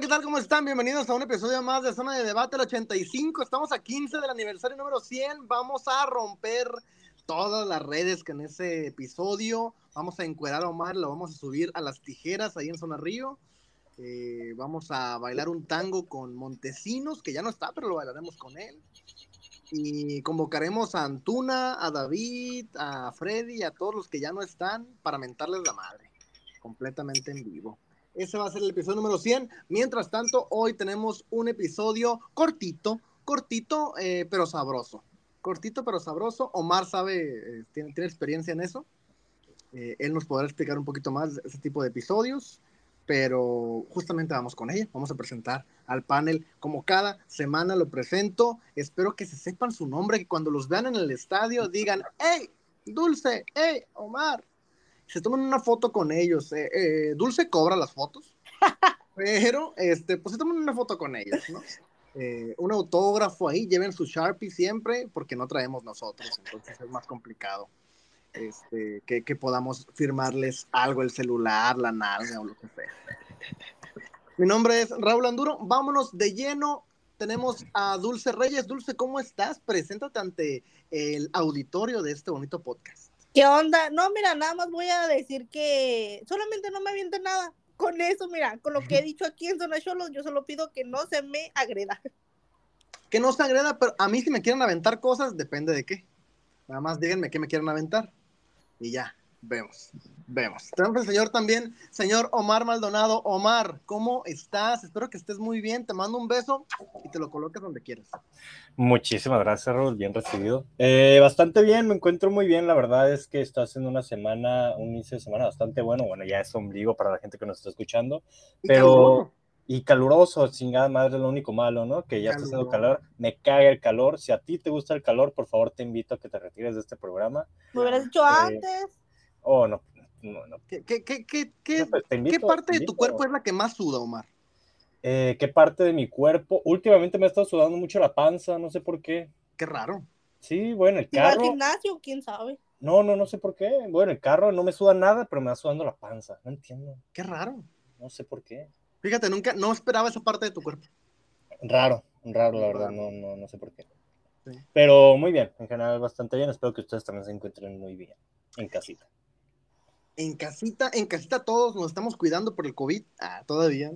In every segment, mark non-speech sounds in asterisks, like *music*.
¿qué tal? ¿Cómo están? Bienvenidos a un episodio más de Zona de Debate, el 85. Estamos a 15 del aniversario número 100. Vamos a romper todas las redes que en ese episodio. Vamos a encuerar a Omar, lo vamos a subir a las tijeras ahí en Zona Río. Eh, vamos a bailar un tango con Montesinos, que ya no está, pero lo bailaremos con él. Y convocaremos a Antuna, a David, a Freddy, a todos los que ya no están para mentarles la madre, completamente en vivo. Ese va a ser el episodio número 100. Mientras tanto, hoy tenemos un episodio cortito, cortito, eh, pero sabroso. Cortito, pero sabroso. Omar sabe, eh, tiene, experiencia en eso. Eh, él nos podrá explicar un poquito más ese tipo de episodios pero justamente vamos con ella. Vamos a presentar al panel como cada semana lo presento. Espero que se sepan su nombre, que cuando los vean en el estadio digan, hey, Dulce, hey, Omar. Se tomen una foto con ellos. Eh, eh, Dulce cobra las fotos, *laughs* pero este, pues se tomen una foto con ellos, ¿no? Eh, un autógrafo ahí, lleven su Sharpie siempre, porque no traemos nosotros, entonces es más complicado este, que, que, podamos firmarles algo, el celular, la nalga o lo que sea. Mi nombre es Raúl Anduro, vámonos de lleno. Tenemos a Dulce Reyes. Dulce, ¿cómo estás? Preséntate ante el auditorio de este bonito podcast. ¿Qué onda? No, mira, nada más voy a decir que solamente no me aviente nada. Con eso, mira, con lo que he *laughs* dicho aquí en Zona Cholo, yo solo pido que no se me agreda. Que no se agreda, pero a mí si me quieren aventar cosas, depende de qué. Nada más díganme qué me quieren aventar y ya, vemos, vemos. Tenemos el señor también, señor Omar Maldonado. Omar, ¿cómo estás? Espero que estés muy bien. Te mando un beso y te lo coloques donde quieras. Muchísimas gracias, Raúl. Bien recibido. Eh, bastante bien, me encuentro muy bien. La verdad es que está haciendo una semana, un inicio de semana bastante bueno. Bueno, ya es ombligo para la gente que nos está escuchando. Pero y caluroso, chingada madre, es lo único malo, ¿no? Que ya está haciendo calor, me caga el calor. Si a ti te gusta el calor, por favor te invito a que te retires de este programa. Me hubieras dicho eh, antes. Oh, no, no, no. ¿Qué, qué, qué, qué, pues, ¿qué parte de tu cuerpo es la que más suda, Omar? Eh, ¿Qué parte de mi cuerpo? Últimamente me ha estado sudando mucho la panza, no sé por qué. Qué raro. Sí, bueno, el carro. al gimnasio? ¿Quién sabe? No, no, no sé por qué. Bueno, el carro no me suda nada, pero me va sudando la panza. No entiendo. Qué raro. No sé por qué. Fíjate, nunca, no esperaba esa parte de tu cuerpo. Raro, raro, la verdad, no, no, no sé por qué. Pero muy bien, en general bastante bien. Espero que ustedes también se encuentren muy bien en casita. En casita, en casita todos nos estamos cuidando por el COVID. Ah, todavía.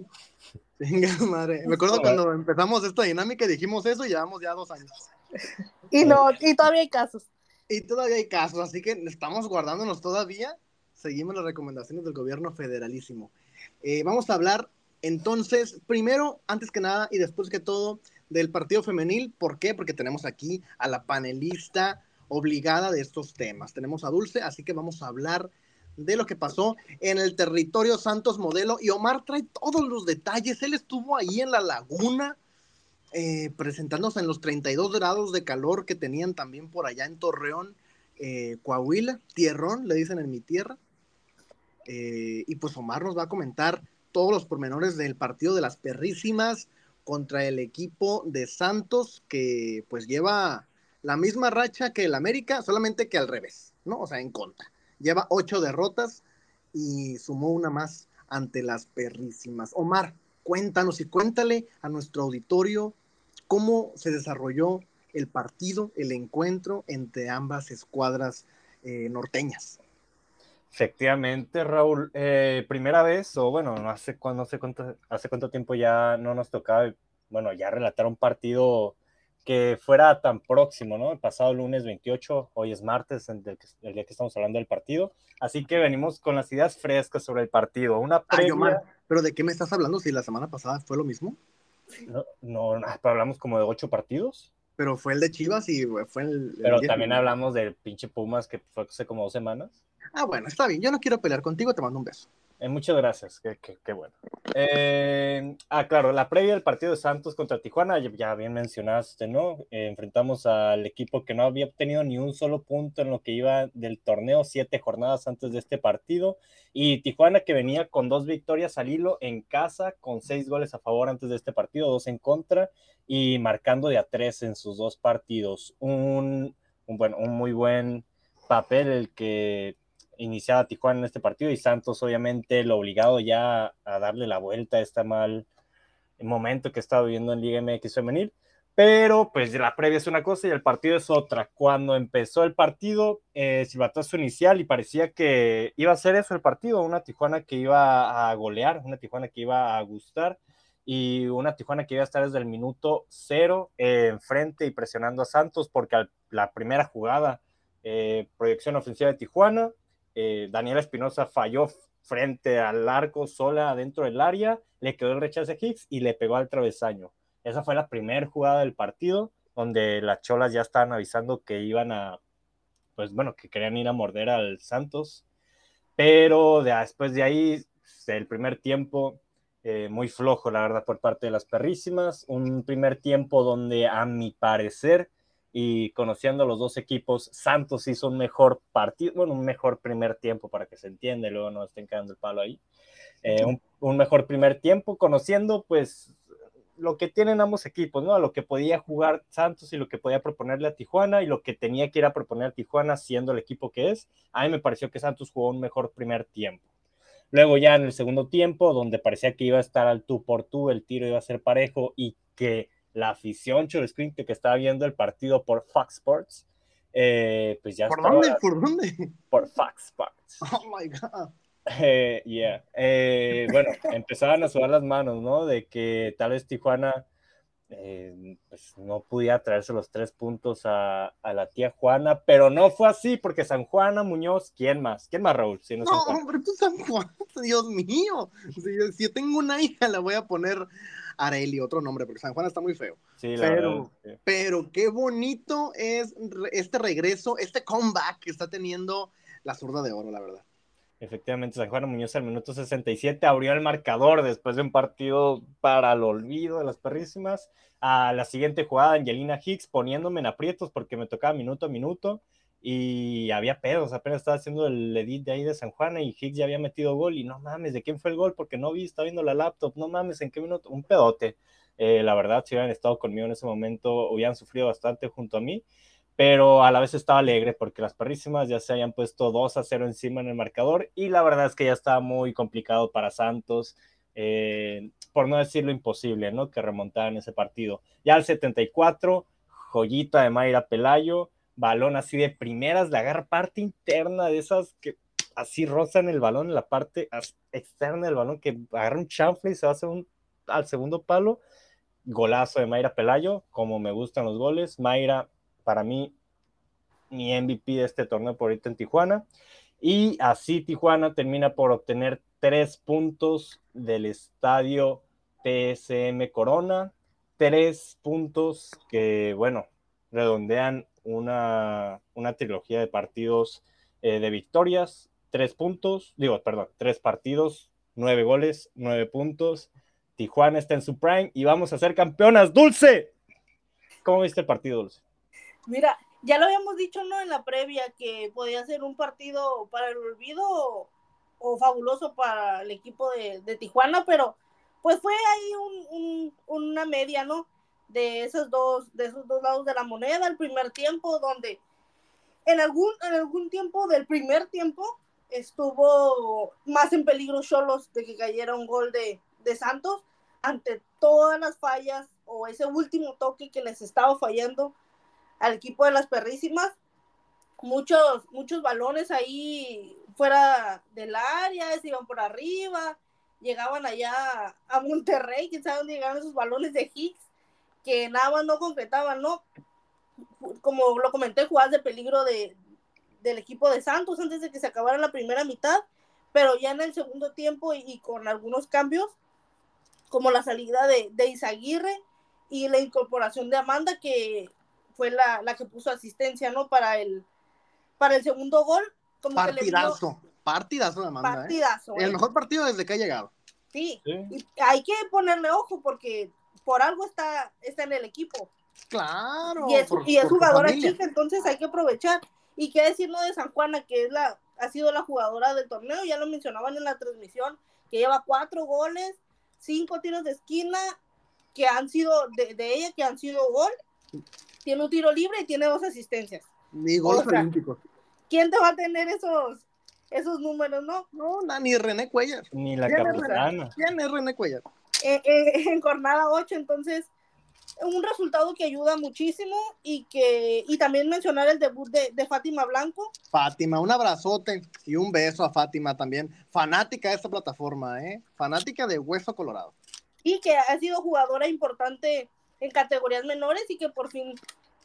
Venga, *laughs* madre. Me acuerdo cuando empezamos esta dinámica y dijimos eso y llevamos ya dos años. Y no, y todavía hay casos. Y todavía hay casos, así que estamos guardándonos todavía. Seguimos las recomendaciones del gobierno federalísimo. Eh, vamos a hablar entonces, primero, antes que nada y después que todo, del partido femenil. ¿Por qué? Porque tenemos aquí a la panelista obligada de estos temas. Tenemos a Dulce, así que vamos a hablar de lo que pasó en el territorio Santos Modelo. Y Omar trae todos los detalles. Él estuvo ahí en la laguna, eh, presentándose en los 32 grados de calor que tenían también por allá en Torreón, eh, Coahuila, Tierrón, le dicen en mi tierra. Eh, y pues Omar nos va a comentar todos los pormenores del partido de las perrísimas contra el equipo de Santos, que pues lleva la misma racha que el América, solamente que al revés, ¿no? O sea, en contra. Lleva ocho derrotas y sumó una más ante las perrísimas. Omar, cuéntanos y cuéntale a nuestro auditorio cómo se desarrolló el partido, el encuentro entre ambas escuadras eh, norteñas. Efectivamente, Raúl. Eh, primera vez, o bueno, no hace, no sé cuánto, hace cuánto tiempo ya no nos tocaba, bueno, ya relatar un partido que fuera tan próximo, ¿no? El pasado lunes 28, hoy es martes, el, día que estamos hablando del partido. Así que venimos con las ideas frescas sobre el partido. Una previa... ¿Pero de qué me estás hablando? Si la semana pasada fue lo mismo. No, no, hablamos como de ocho partidos. Pero fue el de Chivas y fue el... Pero también hablamos del pinche Pumas que fue hace como dos semanas. Ah, bueno, está bien. Yo no quiero pelear contigo, te mando un beso. Eh, muchas gracias, qué, bueno. Eh, ah, claro, la previa del partido de Santos contra Tijuana, ya bien mencionaste, ¿no? Eh, enfrentamos al equipo que no había obtenido ni un solo punto en lo que iba del torneo, siete jornadas antes de este partido, y Tijuana que venía con dos victorias al hilo en casa, con seis goles a favor antes de este partido, dos en contra, y marcando de a tres en sus dos partidos. Un, un bueno, un muy buen papel el que iniciaba Tijuana en este partido y Santos obviamente lo obligado ya a darle la vuelta a esta mal, momento que estaba viviendo en Liga MX femenil. Pero pues la previa es una cosa y el partido es otra. Cuando empezó el partido, eh, inicial y parecía que iba a ser eso el partido, una Tijuana que iba a golear, una Tijuana que iba a gustar y una Tijuana que iba a estar desde el minuto cero eh, enfrente y presionando a Santos porque la primera jugada, eh, proyección ofensiva de Tijuana, eh, Daniela Espinosa falló frente al arco sola dentro del área, le quedó el rechazo a Hicks y le pegó al travesaño esa fue la primera jugada del partido donde las cholas ya estaban avisando que iban a, pues bueno, que querían ir a morder al Santos. Pero después de ahí, el primer tiempo, eh, muy flojo, la verdad, por parte de las perrísimas. Un primer tiempo donde, a mi parecer, y conociendo a los dos equipos, Santos hizo un mejor partido, bueno, un mejor primer tiempo para que se entienda, luego no estén cagando el palo ahí. Eh, un, un, mejor primer tiempo, conociendo pues lo que tienen ambos equipos, ¿no? A lo que podía jugar Santos y lo que podía proponerle a Tijuana y lo que tenía que ir a proponer a Tijuana siendo el equipo que es. A mí me pareció que Santos jugó un mejor primer tiempo. Luego ya en el segundo tiempo, donde parecía que iba a estar al tú por tú, el tiro iba a ser parejo y que la afición Screen que estaba viendo el partido por Fox Sports, eh, pues ya ¿Por dónde? ¿Por dónde? Por Fox Sports. *laughs* Oh my God. Eh, yeah. Eh, bueno, empezaban a sudar las manos, ¿no? De que tal vez Tijuana eh, pues no podía traerse los tres puntos a, a, la tía Juana, pero no fue así, porque San Juana Muñoz, ¿quién más? ¿Quién más, Raúl? Si no, no hombre, pues San Juan, *laughs* Dios mío. Si, si, yo tengo una hija, la voy a poner Areli, otro nombre, porque San Juan está muy feo. Sí, pero, verdad, pero qué bonito es este regreso, este comeback que está teniendo la zurda de oro, la verdad. Efectivamente, San Juan Muñoz al minuto 67 abrió el marcador después de un partido para el olvido de las perrísimas. A la siguiente jugada, Angelina Hicks poniéndome en aprietos porque me tocaba minuto a minuto y había pedos. Apenas estaba haciendo el edit de ahí de San Juan y Hicks ya había metido gol. Y no mames, ¿de quién fue el gol? Porque no vi, estaba viendo la laptop. No mames, ¿en qué minuto? Un pedote. Eh, la verdad, si hubieran estado conmigo en ese momento, hubieran sufrido bastante junto a mí pero a la vez estaba alegre porque las perrísimas ya se habían puesto 2 a 0 encima en el marcador y la verdad es que ya estaba muy complicado para Santos, eh, por no decirlo imposible, ¿no? Que remontaran ese partido. Ya al 74, joyita de Mayra Pelayo, balón así de primeras, le agarra parte interna de esas que así rozan el balón en la parte externa del balón, que agarra un chanfle y se va hacer un, al segundo palo. Golazo de Mayra Pelayo, como me gustan los goles. Mayra para mí, mi MVP de este torneo por ahorita en Tijuana. Y así Tijuana termina por obtener tres puntos del estadio TSM Corona. Tres puntos que, bueno, redondean una, una trilogía de partidos eh, de victorias. Tres puntos, digo, perdón, tres partidos, nueve goles, nueve puntos. Tijuana está en su prime y vamos a ser campeonas. Dulce, ¿cómo viste el partido, Dulce? Mira, ya lo habíamos dicho, ¿no? En la previa que podía ser un partido para el olvido o, fabuloso para el equipo de, de, Tijuana, pero pues fue ahí un, una media, ¿no? De esos dos, de esos dos lados de la moneda, el primer tiempo, donde en algún, en algún tiempo del primer tiempo estuvo más en peligro Cholos de que cayera un gol de, de Santos ante todas las fallas o ese último toque que les estaba fallando al equipo de las perrísimas. Muchos, muchos balones ahí fuera del área, se iban por arriba, llegaban allá a Monterrey, quién sabe dónde llegaban esos balones de Higgs, que nada más no concretaban, ¿no? Como lo comenté, jugadas de peligro de, del equipo de Santos antes de que se acabara la primera mitad, pero ya en el segundo tiempo y, y con algunos cambios, como la salida de, de Izaguirre y la incorporación de Amanda, que fue la, la, que puso asistencia, ¿no? Para el, para el segundo gol. Como partidazo, que partidazo de Amanda. Partidazo. ¿eh? El mejor partido desde que ha llegado. Sí, sí. Y hay que ponerle ojo porque por algo está, está en el equipo. Claro. Y es, por, y es jugadora chica, entonces hay que aprovechar. Y qué decirlo de San Juana, que es la, ha sido la jugadora del torneo, ya lo mencionaban en la transmisión, que lleva cuatro goles, cinco tiros de esquina, que han sido de, de ella, que han sido gol tiene un tiro libre y tiene dos asistencias. Ni goles o sea, olímpicos. ¿Quién te va a tener esos, esos números, no? No, ni René Cuellar. Ni la ¿Quién capitana. ¿Quién es René Cuellar? Eh, eh, *laughs* en jornada 8, entonces un resultado que ayuda muchísimo y que y también mencionar el debut de, de, Fátima Blanco. Fátima, un abrazote y un beso a Fátima también, fanática de esta plataforma, ¿eh? fanática de Hueso Colorado. Y que ha sido jugadora importante en categorías menores y que por fin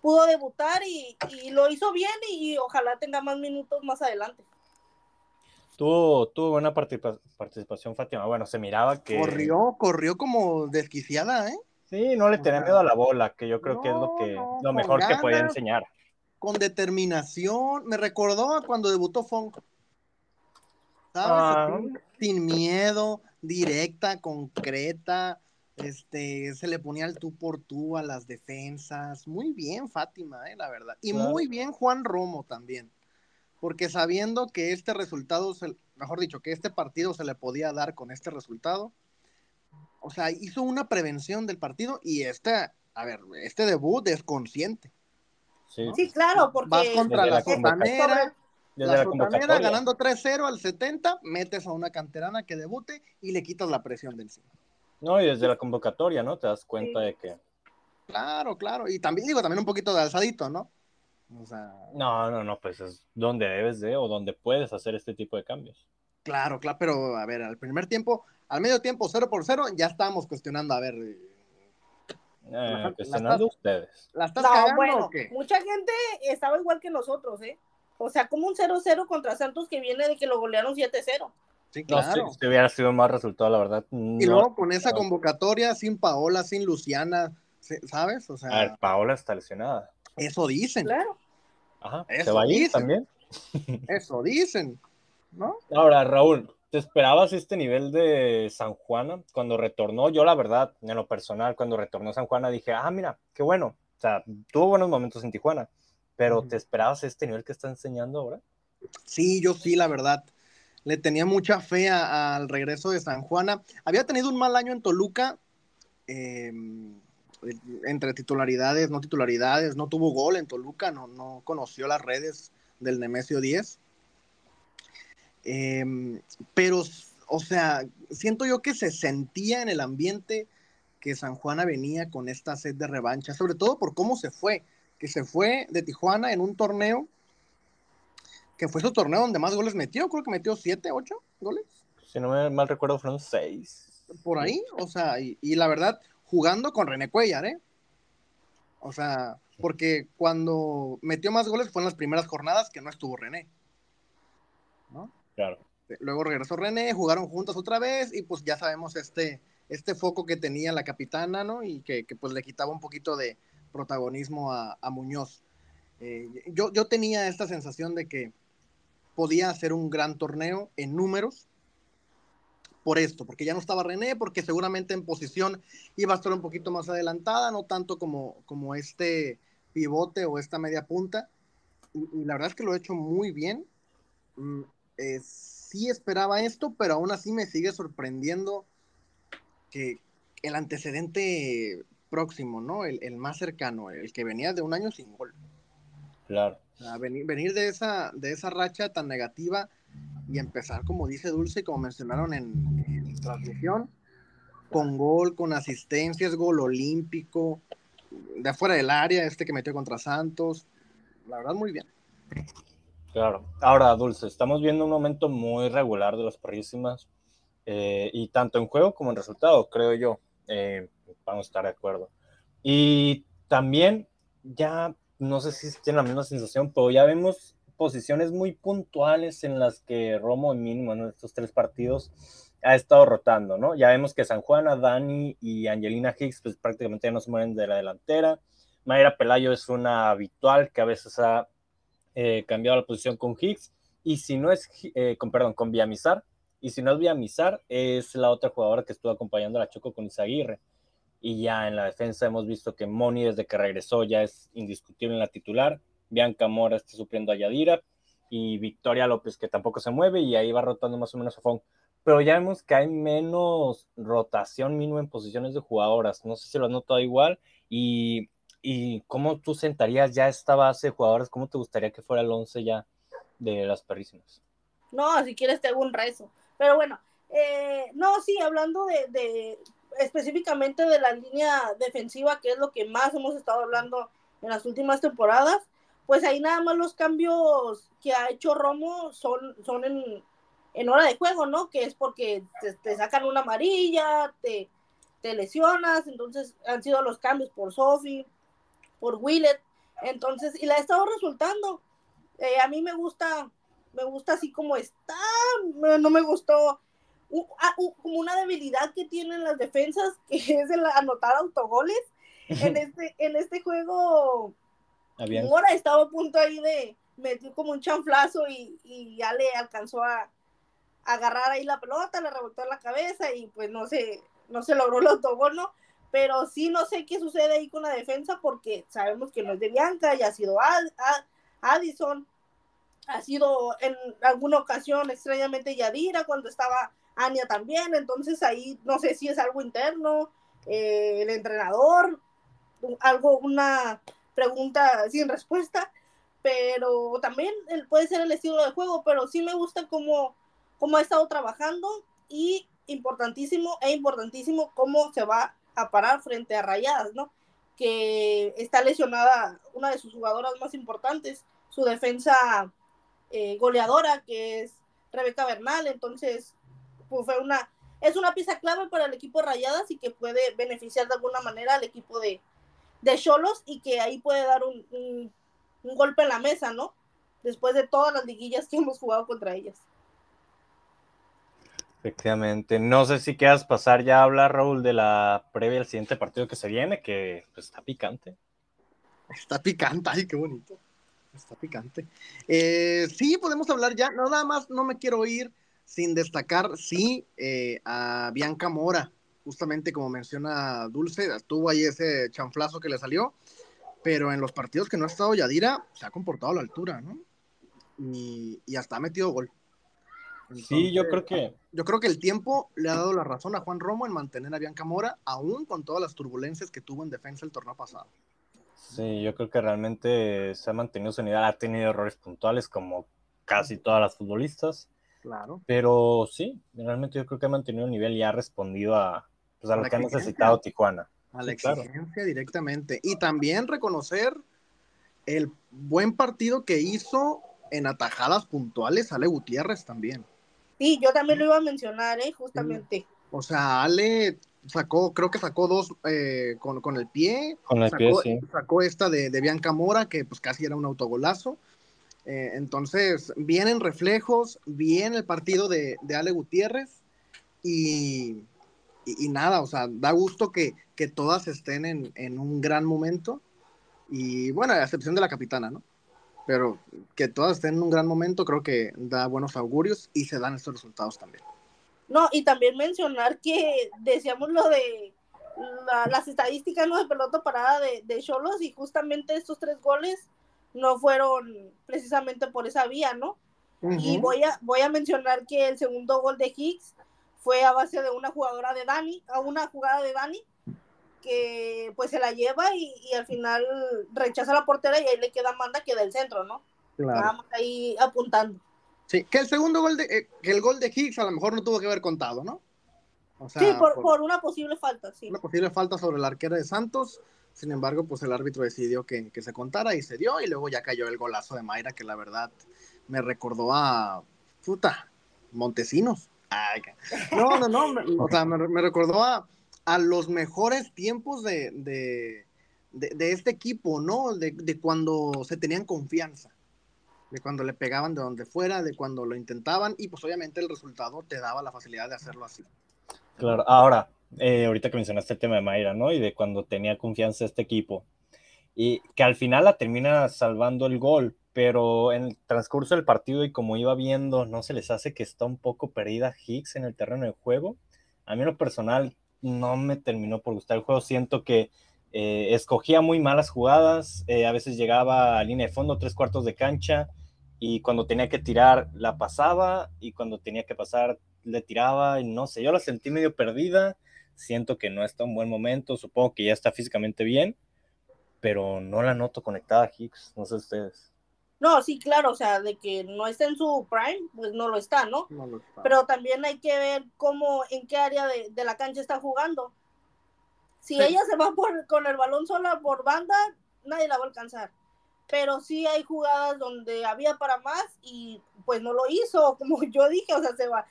pudo debutar y, y lo hizo bien y, y, ojalá tenga más minutos más adelante. Tuvo, tuvo buena participación Fátima, bueno, se miraba que... Corrió, corrió como desquiciada, ¿eh? Sí, no le tenía miedo a la bola, que yo creo no, que es lo que no, lo mejor ganas, que podía enseñar. Con determinación, me recordó cuando debutó Fong. ¿Sabes? Ah. Sin miedo, directa, concreta, este, se le ponía el tú por tú a las defensas. Muy bien, Fátima, eh, la verdad. Y claro. muy bien Juan Romo también. Porque sabiendo que este resultado, se, mejor dicho, que este partido se le podía dar con este resultado, o sea, hizo una prevención del partido y este, a ver, este debut es consciente. Sí, ¿no? sí claro, porque vas contra la, la sotanera, la sotanera ganando 3-0 al 70, metes a una canterana que debute y le quitas la presión de encima. No, y desde la convocatoria, ¿no? Te das cuenta sí. de que. Claro, claro. Y también digo, también un poquito de alzadito, ¿no? O sea. No, no, no, pues es donde debes de o donde puedes hacer este tipo de cambios. Claro, claro, pero a ver, al primer tiempo, al medio tiempo, 0 por 0, ya estábamos cuestionando, a ver. Eh, la, cuestionando la ustedes. ¿La estás no, cagando bueno, o qué? mucha gente estaba igual que nosotros, ¿eh? O sea, como un 0-0 contra Santos que viene de que lo golearon 7-0. Sí, claro. No, si, si, hubiera sido más resultado, la verdad. No, y luego con esa convocatoria, sin Paola, sin Luciana, ¿sabes? O sea, a ver, Paola está lesionada. Eso dicen. Claro. Ajá. Eso ¿Se va a ir dicen. también? *laughs* Eso dicen, ¿no? Ahora, Raúl, ¿te esperabas este nivel de San Juana cuando retornó? Yo, la verdad, en lo personal, cuando retornó San Juana, dije, ah, mira, qué bueno. O sea, tuvo buenos momentos en Tijuana, pero ¿te esperabas este nivel que está enseñando ahora? Sí, yo sí, la verdad. Le tenía mucha fe a, al regreso de San Juana. Había tenido un mal año en Toluca, eh, entre titularidades, no titularidades, no tuvo gol en Toluca, no, no conoció las redes del Nemesio 10. Eh, pero, o sea, siento yo que se sentía en el ambiente que San Juana venía con esta sed de revancha, sobre todo por cómo se fue, que se fue de Tijuana en un torneo, que fue su torneo donde más goles metió, creo que metió 7, 8 goles. Si no me mal recuerdo, fueron 6. Por ahí, o sea, y, y la verdad, jugando con René Cuellar, ¿eh? O sea, porque cuando metió más goles fue en las primeras jornadas que no estuvo René. ¿No? Claro. Luego regresó René, jugaron juntos otra vez y pues ya sabemos este, este foco que tenía la capitana, ¿no? Y que, que pues le quitaba un poquito de protagonismo a, a Muñoz. Eh, yo, yo tenía esta sensación de que podía hacer un gran torneo en números, por esto, porque ya no estaba René, porque seguramente en posición iba a estar un poquito más adelantada, no tanto como, como este pivote o esta media punta. Y, y la verdad es que lo he hecho muy bien. Mm, eh, sí esperaba esto, pero aún así me sigue sorprendiendo que el antecedente próximo, ¿no? El, el más cercano, el que venía de un año sin gol. Claro. O sea, venir, venir de, esa, de esa racha tan negativa y empezar, como dice Dulce, como mencionaron en, en transmisión, con gol, con asistencias, gol olímpico, de afuera del área, este que metió contra Santos. La verdad, muy bien. Claro. Ahora, Dulce, estamos viendo un momento muy regular de las perrísimas, eh, y tanto en juego como en resultado, creo yo. Eh, vamos a estar de acuerdo. Y también, ya no sé si tienen la misma sensación, pero ya vemos posiciones muy puntuales en las que Romo, mínimo en estos tres partidos, ha estado rotando, ¿no? Ya vemos que San Juana, Dani y Angelina Hicks, pues prácticamente ya no se mueven de la delantera. Mayra Pelayo es una habitual que a veces ha eh, cambiado la posición con Hicks. Y si no es, eh, con, perdón, con Villamizar. Y si no es Villamizar, es la otra jugadora que estuvo acompañando a la Choco con Isaguirre. Y ya en la defensa hemos visto que Moni, desde que regresó, ya es indiscutible en la titular. Bianca Mora está supliendo a Yadira. Y Victoria López, que tampoco se mueve. Y ahí va rotando más o menos a Fong pero ya vemos que hay menos rotación mínima en posiciones de jugadoras. No sé si lo has notado igual. Y, y cómo tú sentarías ya esta base de jugadoras, cómo te gustaría que fuera el 11 ya de las perrísimas. No, si quieres te hago un rezo. Pero bueno, eh, no, sí, hablando de, de, específicamente de la línea defensiva, que es lo que más hemos estado hablando en las últimas temporadas, pues ahí nada más los cambios que ha hecho Romo son, son en, en hora de juego, ¿no? Que es porque te, sacan una amarilla, te, te, lesionas, entonces han sido los cambios por Sophie, por Willet, entonces, y la ha estado resultando. Eh, a mí me gusta, me gusta así como está, no me gustó ah, como una debilidad que tienen las defensas, *laughs* que es el anotar autogoles. En *laughs* este, en este juego, Mora estaba a punto ahí de meter como un chanflazo y, y ya le alcanzó a, agarrar ahí la pelota, le rebotó en la cabeza y pues no se, no se logró el autogol, ¿no? Pero sí no sé qué sucede ahí con la defensa porque sabemos que no es de Bianca, y ha sido Addison, ha sido en alguna ocasión extrañamente Yadira cuando estaba Ania también, entonces ahí no sé si es algo interno, eh, el entrenador, algo, una pregunta sin respuesta, pero también puede ser el estilo de juego, pero sí me gusta cómo, cómo ha estado trabajando y importantísimo e importantísimo cómo se va a parar frente a Rayadas, ¿no? Que está lesionada una de sus jugadoras más importantes, su defensa eh, goleadora, que es Rebeca Bernal, entonces pues fue una, es una pieza clave para el equipo de Rayadas y que puede beneficiar de alguna manera al equipo de, de Cholos y que ahí puede dar un, un, un golpe en la mesa, ¿no? Después de todas las liguillas que hemos jugado contra ellas. Efectivamente. No sé si quieras pasar ya a hablar, Raúl, de la previa al siguiente partido que se viene, que pues, está picante. Está picante, ay, qué bonito. Está picante. Eh, sí, podemos hablar ya. No, nada más no me quiero ir sin destacar, sí, eh, a Bianca Mora. Justamente como menciona Dulce, tuvo ahí ese chanflazo que le salió, pero en los partidos que no ha estado Yadira, se ha comportado a la altura, ¿no? Y, y hasta ha metido gol sí, yo creo que. Yo creo que el tiempo le ha dado la razón a Juan Romo en mantener a Bianca Mora, aún con todas las turbulencias que tuvo en defensa el torneo pasado. Sí, yo creo que realmente se ha mantenido su unidad, ha tenido errores puntuales como casi todas las futbolistas. Claro. Pero sí, realmente yo creo que ha mantenido el nivel y ha respondido a, pues, a, lo que ha necesitado Tijuana. A la exigencia directamente. Y también reconocer el buen partido que hizo en atajadas puntuales Ale Gutiérrez también. Sí, yo también lo iba a mencionar, ¿eh? justamente. O sea, Ale sacó, creo que sacó dos eh, con, el pie. Con el sacó, pie, sí. Sacó esta de, Bianca Mora, que pues casi era un autogolazo. Eh, entonces, vienen reflejos, bien el partido de, Ale Gutiérrez y, y, nada, o sea, da gusto que, que todas estén en, en, un gran momento y bueno, a excepción de la capitana, ¿no? pero que todas estén en un gran momento creo que da buenos augurios y se dan estos resultados también. No, y también mencionar que decíamos lo de las estadísticas ¿no? de pelota parada de Cholos y justamente estos tres goles no fueron precisamente por esa vía, ¿no? Y voy a, voy a mencionar que el segundo gol de Higgs fue a base de una jugadora de Dani, a una jugada de Dani, que pues se la lleva y, al final rechaza la portera y ahí le queda manda que del centro, ¿no? Claro. ahí apuntando. Sí, que el segundo gol de, eh, que el gol de Higgs a lo mejor no tuvo que haber contado, ¿no? sí, por, una posible falta, sí. Una posible falta sobre la arquera de Santos. Sin embargo, pues el árbitro decidió que, se contara y se dio. Y luego ya cayó el golazo de Mayra, que la verdad me recordó a. Puta, Montesinos. No, no, no. *laughs* o sea, me recordó a, a los mejores tiempos de, de, este equipo, ¿no? De, cuando se tenían confianza, de cuando le pegaban de donde fuera, de cuando lo intentaban y pues obviamente el resultado te daba la facilidad de hacerlo así. Claro, ahora, eh, ahorita que mencionaste el tema de Mayra, ¿no? Y de cuando tenía confianza este equipo. Y que al final la termina salvando el gol, pero en el transcurso del partido y como iba viendo, ¿no se les hace que está un poco perdida Higgs en el terreno de juego? A mí en lo personal no me terminó por gustar el juego. Siento que eh, escogía muy malas jugadas, eh, a veces llegaba a línea de fondo, tres cuartos de cancha, y cuando tenía que tirar la pasaba, y cuando tenía que pasar le tiraba, y no sé, yo la sentí medio perdida, siento que no está en buen momento, supongo que ya está físicamente bien, pero no la noto conectada a no sé ustedes. No, sí, claro, o sea, de que no está en su prime, pues no lo está, ¿no? Pero también hay que ver cómo, en qué área de, la cancha está jugando. Si ella se va por, con el balón sola por banda, nadie la va a alcanzar. Pero sí hay jugadas donde había para más y pues no lo hizo, *laughs* como yo dije, o sea, se va,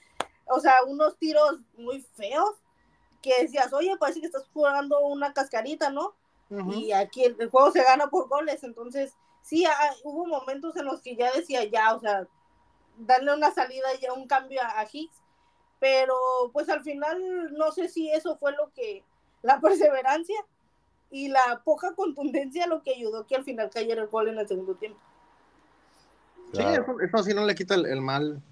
o sea, unos tiros muy feos que decías, oye, parece que estás jugando una cascarita, ¿no? Y aquí el, juego se gana por goles, entonces sí, hubo momentos en los que ya decía, ya, o sea, darle una salida, ya un cambio a, a Hicks, pero pues al final no sé si eso fue lo que, la *laughs* perseverancia y la poca contundencia lo que ayudó que al final cayera el gol en el segundo tiempo. Sí, eso, sí no le quita el, mal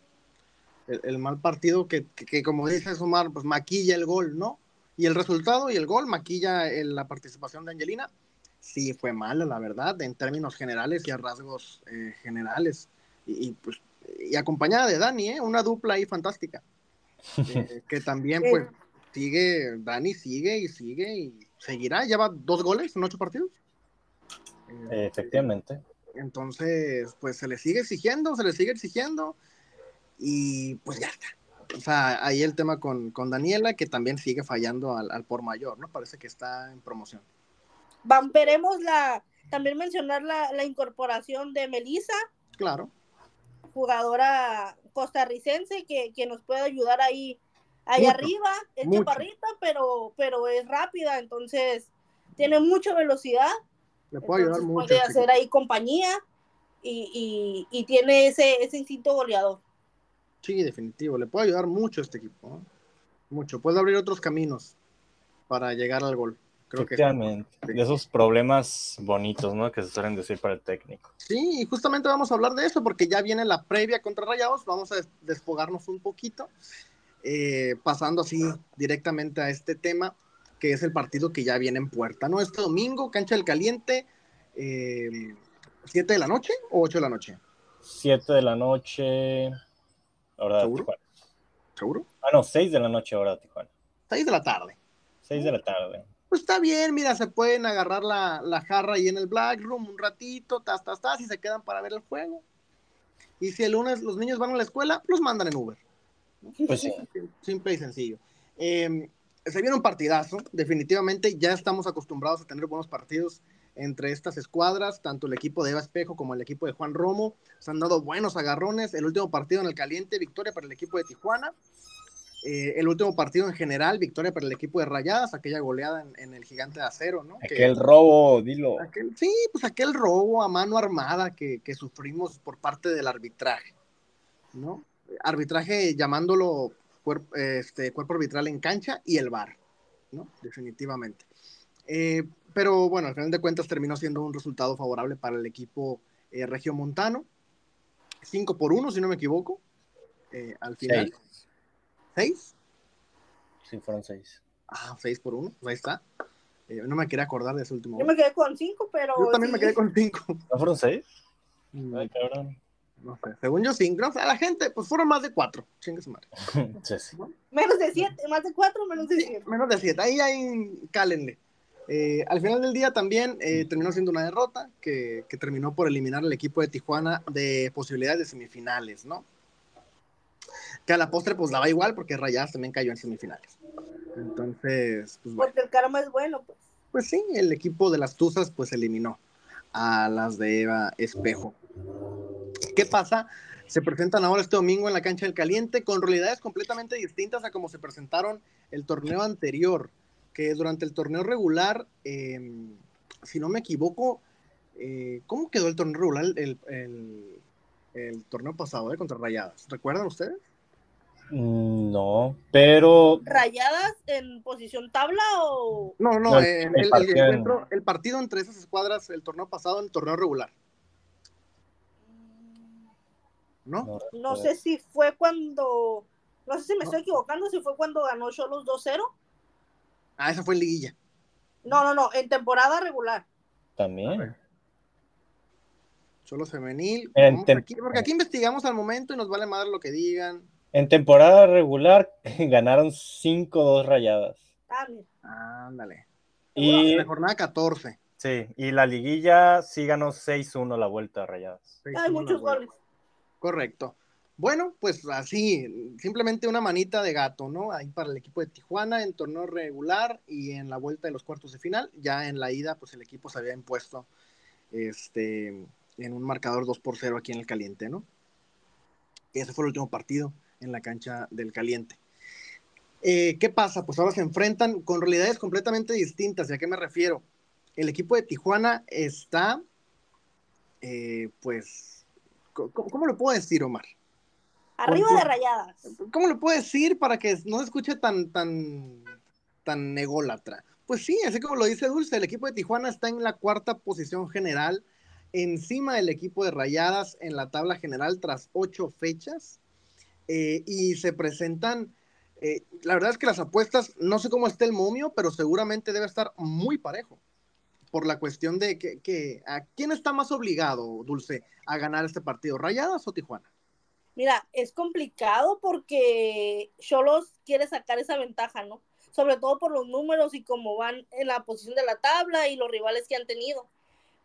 el, mal partido que, que, como dice Omar, pues maquilla el gol, ¿no? Y el resultado y el gol maquilla la participación de Angelina. Sí, fue mala, la verdad, en términos generales y a rasgos eh, generales. Y, pues, y acompañada de Dani, ¿eh? Una dupla ahí fantástica. Eh, *laughs* que también, pues, sigue, Dani sigue y sigue y seguirá. Lleva dos goles en ocho partidos. Efectivamente. Entonces, pues se le sigue exigiendo, se le sigue exigiendo y pues ya está. O sea, ahí el tema con, con Daniela, que también sigue fallando al, por mayor, ¿no? Parece que está en promoción. Van, veremos la, también mencionar la, la incorporación de Melissa. Claro. Jugadora costarricense que, que nos puede ayudar ahí, ahí arriba. Es chaparrita, pero, pero es rápida, entonces tiene mucha velocidad. Le puede ayudar mucho. Puede hacer ahí compañía y, y, y tiene ese, ese instinto goleador. Sí, definitivo. Le puede ayudar mucho este equipo. Mucho. Puede abrir otros caminos para llegar al gol. Creo Efectivamente. De esos problemas bonitos, ¿no? Que se suelen decir para el técnico. Sí, y justamente vamos a hablar de eso porque ya viene la previa contra Rayados. Vamos a desfogarnos un poquito. Eh, pasando así directamente a este tema, que es el partido que ya viene en puerta, ¿no? Este domingo, cancha del caliente, eh, ¿siete de la noche o ocho de la noche? Siete de la noche. ¿Seguro? ¿Seguro? Ah, no, 6 de la noche ahora de Tijuana. 6 de la tarde. 6 de la tarde. Pues está bien, mira, se pueden agarrar la, la jarra ahí en el Black Room un ratito, tas, tas, tas, y se quedan para ver el juego. Y si el lunes los niños van a la escuela, los mandan en Uber. Pues sí. Simple y sencillo. Eh, se viene un partidazo, definitivamente ya estamos acostumbrados a tener buenos partidos entre estas escuadras, tanto el equipo de Eva Espejo como el equipo de Juan Romo. Se han dado buenos agarrones. El último partido en el caliente, victoria para el equipo de Tijuana. Eh, el último partido en general, victoria para el equipo de Rayadas, aquella goleada en, el gigante de acero, ¿no? Aquel robo, dilo. sí, pues aquel robo a mano armada que, sufrimos por parte del arbitraje, ¿no? Arbitraje llamándolo este, cuerpo arbitral en cancha y el VAR, ¿no? Definitivamente. Eh, pero bueno, al final de cuentas terminó siendo un resultado favorable para el equipo eh, regiomontano. 5 por 1, si no me equivoco. Eh, al final. ¿Seis? Sí, fueron 6. Ah, 6 por 1, pues ahí está. Eh, no me quería acordar de ese último. Yo me quedé con 5, pero. Yo también me quedé con 5. ¿No fueron 6? Mm. Ay, cabrón. No sé, según yo 5. No, o sea, la gente, pues fueron más de 4. Chingue su madre. *laughs* sí, sí. Menos de 7, más de 4, menos de 7. menos de 7. Ahí, ahí, cálenle. Eh, al final del día también eh, terminó siendo una derrota que, terminó por eliminar al equipo de Tijuana de posibilidades de semifinales, ¿no? Que a la postre pues daba igual porque Rayadas también cayó en semifinales. Entonces, pues Porque el karma es bueno, pues. Pues sí, el equipo de las Tuzas pues eliminó a las de Eva Espejo. ¿Qué pasa? Se presentan ahora este domingo en la cancha del caliente con realidades completamente distintas a como se presentaron el torneo anterior que durante el torneo regular, em, si no me equivoco, eh, ¿cómo quedó el torneo regular el, el, torneo pasado eh, contra Rayadas? ¿Recuerdan ustedes? Mm, no, pero... ¿Rayadas en posición tabla o...? No, no, el, partido, el, partido entre esas escuadras, el torneo pasado en el torneo regular. ¿No? No, sé si fue cuando... No sé si me estoy equivocando, si fue cuando ganó Cholos 2-0. Ah, esa fue en liguilla. No, no, no, en temporada regular. También. Solo femenil. Aquí, porque aquí investigamos al momento y nos vale madre lo que digan. En temporada regular *laughs* ganaron 5-2 rayadas. Ah, ándale. Y la jornada 14. Sí, y la liguilla sí ganó 6-1 la vuelta a rayadas. Hay muchos goles. Correcto. Bueno, pues así, simplemente una manita de gato, ¿no? Ahí para el equipo de Tijuana en torneo regular y en la vuelta de los cuartos de final. Ya en la ida, pues el equipo se había impuesto este, en un marcador 2 por 0 aquí en el caliente, ¿no? Ese fue el último partido en la cancha del caliente. Eh, ¿Qué pasa? Pues ahora se enfrentan con realidades completamente distintas. ¿Y a qué me refiero? El equipo de Tijuana está, eh, pues, ¿cómo, lo puedo decir, Omar? Arriba de rayadas. ¿Cómo lo puedo decir para que no se escuche tan, tan, tan ególatra? Pues sí, así como lo dice Dulce, el equipo de Tijuana está en la cuarta posición general, encima del equipo de Rayadas en la tabla general tras ocho fechas. Eh, y se presentan eh, la verdad es que las apuestas, no sé cómo está el momio, pero seguramente debe estar muy parejo. Por la cuestión de que, ¿a quién está más obligado, Dulce, a ganar este partido? ¿Rayadas o Tijuana? Mira, es complicado porque Cholos quiere sacar esa ventaja, ¿no? Sobre todo por los números y cómo van en la posición de la tabla y los rivales que han tenido.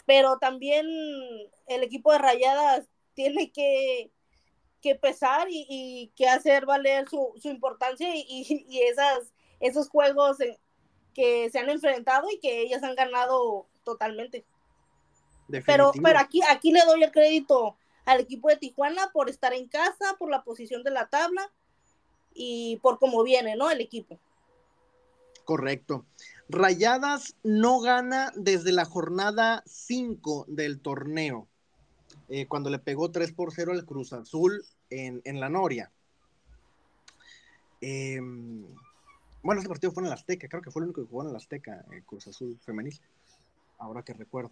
Pero también el equipo de Rayadas tiene que que pesar y, que hacer valer su, importancia y, esas, esos juegos que se han enfrentado y que ellas han ganado totalmente. Pero, pero aquí, aquí le doy el crédito al equipo de Tijuana por estar en casa, por la posición de la tabla y por cómo viene, ¿no? El equipo. Correcto. Rayadas no gana desde la jornada 5 del torneo. Eh, cuando le pegó 3 por 0 al Cruz Azul en, la Noria. Em, bueno, ese partido fue en el Azteca, creo que fue el único que jugó en el Azteca, el Cruz Azul femenil, ahora que recuerdo.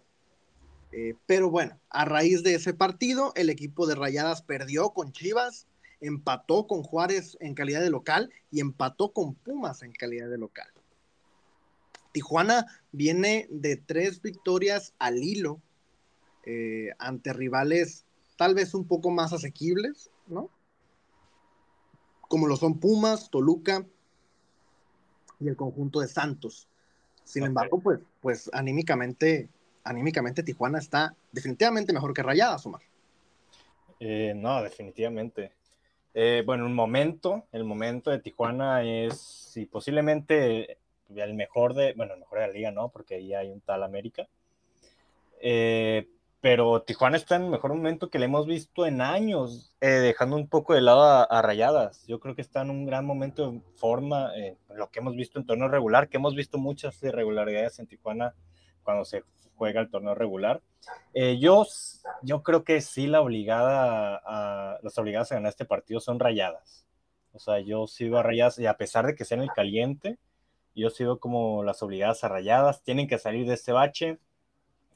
Eh, pero bueno, a raíz de ese partido, el equipo de Rayadas perdió con Chivas, empató con Juárez en calidad de local y empató con Pumas en calidad de local. Tijuana viene de tres victorias al hilo eh, ante rivales tal vez un poco más asequibles, ¿no? Como lo son Pumas, Toluca y el conjunto de Santos. Sin embargo, pues, pues anímicamente, anímicamente Tijuana está definitivamente mejor que Rayadas, Omar. Eh, no, definitivamente. Eh, bueno, un momento, el momento de Tijuana es, si posiblemente el mejor de, bueno, el mejor de la liga, ¿no? Porque ahí hay un tal América. Eh, pero Tijuana está en el mejor momento que le hemos visto en años, eh, dejando un poco de lado a, Rayadas. Yo creo que está en un gran momento de forma, eh, lo que hemos visto en torneo regular, que hemos visto muchas irregularidades en Tijuana cuando se juega el torneo regular. Eh, yo, yo creo que sí la obligada a, las obligadas a ganar este partido son Rayadas. O sea, yo sigo a Rayadas y a pesar de que sea en el caliente, yo sigo como las obligadas a Rayadas. Tienen que salir de este bache.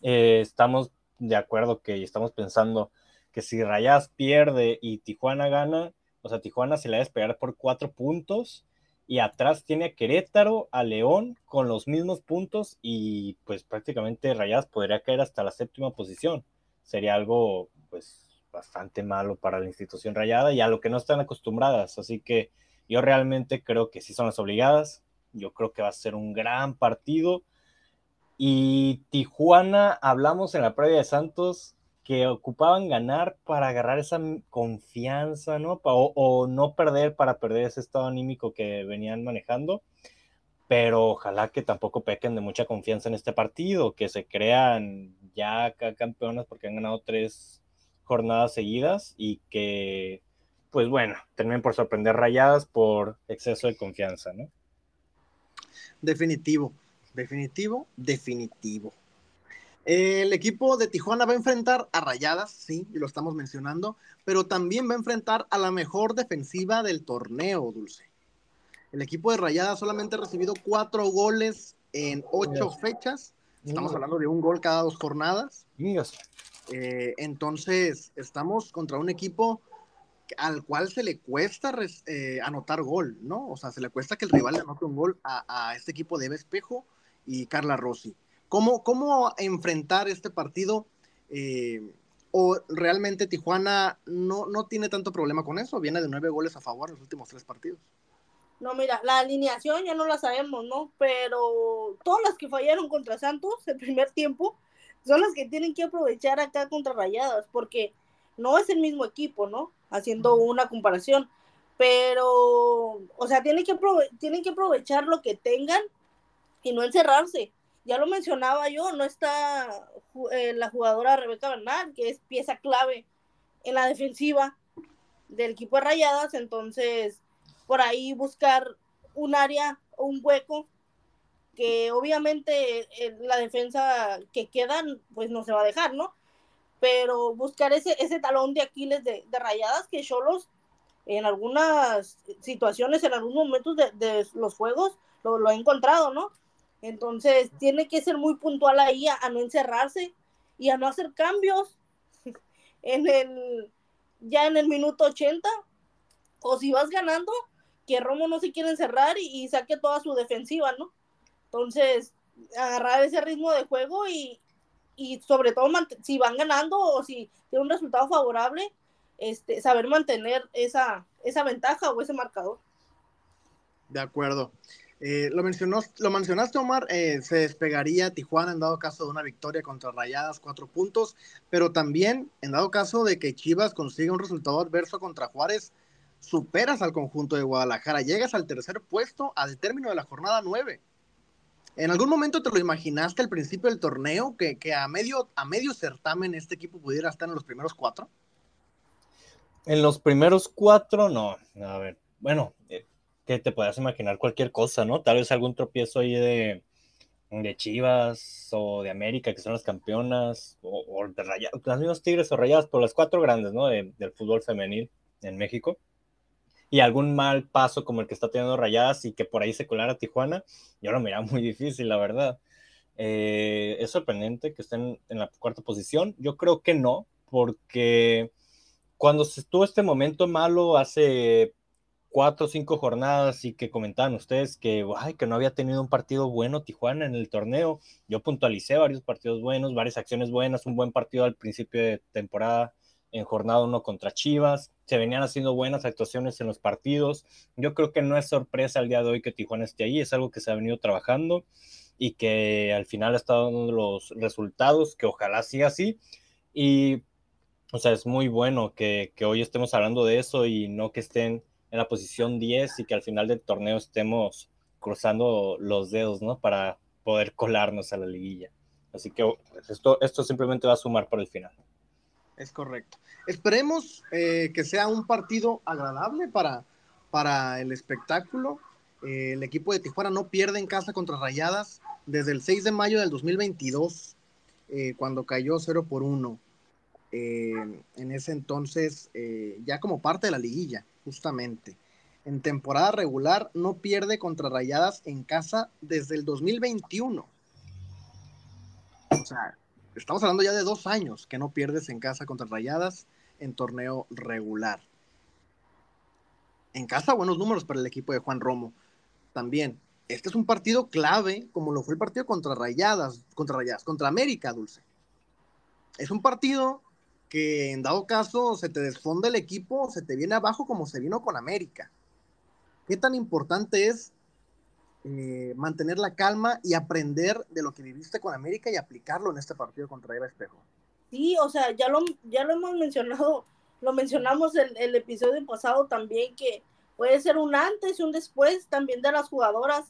estamos de acuerdo que estamos pensando que si Rayas pierde y Tijuana gana, o sea, Tijuana se le va a despegar por cuatro puntos y atrás tiene a Querétaro, a León con los mismos puntos y pues prácticamente Rayas podría caer hasta la séptima posición. Sería algo pues bastante malo para la institución rayada y a lo que no están acostumbradas. Así que yo realmente creo que sí son las obligadas. Yo creo que va a ser un gran partido y Tijuana, hablamos en la previa de Santos que ocupaban ganar para agarrar esa confianza, ¿no? O, no perder para perder ese estado anímico que venían manejando. Pero ojalá que tampoco pequen de mucha confianza en este partido, que se crean ya campeonas porque han ganado tres jornadas seguidas y que, pues bueno, terminen por sorprender rayadas por exceso de confianza, ¿no? Definitivo. Definitivo, definitivo. El equipo de Tijuana va a enfrentar a Rayadas, sí, y lo estamos mencionando, pero también va a enfrentar a la mejor defensiva del torneo, Dulce. El equipo de Rayadas solamente ha recibido cuatro goles en ocho fechas. Estamos hablando de un gol cada dos jornadas. Eh, entonces, estamos contra un equipo al cual se le cuesta eh, anotar gol, ¿no? O sea, se le cuesta que el rival le anote un gol a, a este equipo de Espejo y Carla Rossi. ¿Cómo, cómo enfrentar este partido? Eh, ¿O realmente Tijuana no, no tiene tanto problema con eso? Viene de nueve goles a favor en los últimos tres partidos. No, mira, la alineación ya no la sabemos, ¿no? Pero todas las que fallaron contra Santos el primer tiempo son las que tienen que aprovechar acá contra Rayadas, porque no es el mismo equipo, ¿no? Haciendo una comparación, pero, o sea, tienen que, tienen que aprovechar lo que tengan y no encerrarse. Ya lo mencionaba yo, no está eh, la jugadora Rebeca Bernal, que es pieza clave en la defensiva del equipo de Rayadas, entonces por ahí buscar un área o un hueco que obviamente la defensa que quedan pues no se va a dejar, ¿no? Pero buscar ese, ese talón de Aquiles de, Rayadas que Cholos en algunas situaciones, en algunos momentos de, los juegos lo, lo, ha encontrado, ¿no? Entonces tiene que ser muy puntual ahí a, no encerrarse y a no hacer cambios *laughs* en el ya en el minuto 80 o si vas ganando que Romo no se quiere encerrar y, saque toda su defensiva, ¿no? Entonces, agarrar ese ritmo de juego y, sobre todo si van ganando o si tiene un resultado favorable, este, saber mantener esa, esa ventaja o ese marcador. De acuerdo. Eh, lo, mencionó, lo mencionaste, Omar, eh, se despegaría Tijuana en dado caso de una victoria contra Rayadas, cuatro puntos, pero también en dado caso de que Chivas consiga un resultado adverso contra Juárez, superas al conjunto de Guadalajara, llegas al tercer puesto al término de la jornada nueve. ¿En algún momento te lo imaginaste al principio del torneo que, a, medio, a medio certamen este equipo pudiera estar en los primeros cuatro? En los primeros cuatro, no. A ver, bueno, eh, que te puedas imaginar cualquier cosa, ¿no? Tal vez algún tropiezo ahí de, de Chivas o de América, que son las campeonas, o, de Rayadas, las mismas Tigres o Rayadas, pero las cuatro grandes, ¿no? del fútbol femenil en México. Y algún mal paso como el que está teniendo Rayadas y que por ahí se colara Tijuana, yo lo mira *laughs* muy difícil, la verdad. Eh, es sorprendente que estén en la cuarta posición. Yo creo que no, porque cuando se estuvo este momento malo hace cuatro o cinco jornadas y que comentaban ustedes que, ay, que no había tenido un partido bueno Tijuana en el torneo. Yo puntualicé varios partidos buenos, varias acciones buenas, un buen partido al principio de temporada en jornada uno contra Chivas. Se venían haciendo buenas actuaciones en los partidos. Yo creo que no es sorpresa el día de hoy que Tijuana esté ahí, es algo que se ha venido trabajando y que al final ha estado dando los resultados, que ojalá siga así. Y, o sea, es muy bueno que, que hoy estemos hablando de eso y no que estén en la posición 10 y que al final del torneo estemos cruzando los dedos, ¿no? Para poder colarnos a la liguilla. Así que pues, esto, esto simplemente va a sumar por el final. Es correcto. Esperemos eh, que sea un partido agradable para, para el espectáculo. Eh, el equipo de Tijuana no pierde en casa contra Rayadas desde el 6 de mayo del 2022, eh, cuando cayó 0 por 1. en ese entonces, ya como parte de la liguilla justamente. En temporada regular no pierde contra Rayadas en casa desde el 2021. O sea, estamos hablando ya de dos años que no pierdes en casa contra Rayadas en torneo regular. En casa, buenos números para el equipo de Juan Romo. También, este es un partido clave, como lo fue el partido contra Rayadas, contra Rayadas, contra América, Dulce. Es un partido que en dado caso se te desfonda el equipo, se te viene abajo como se vino con América. ¿Qué tan importante es eh, mantener la calma y aprender de lo que viviste con América y aplicarlo en este partido contra Eva Espejo? Sí, o sea, ya lo, ya lo hemos mencionado, lo mencionamos el, el episodio pasado también, que puede ser un antes y un después también de las jugadoras,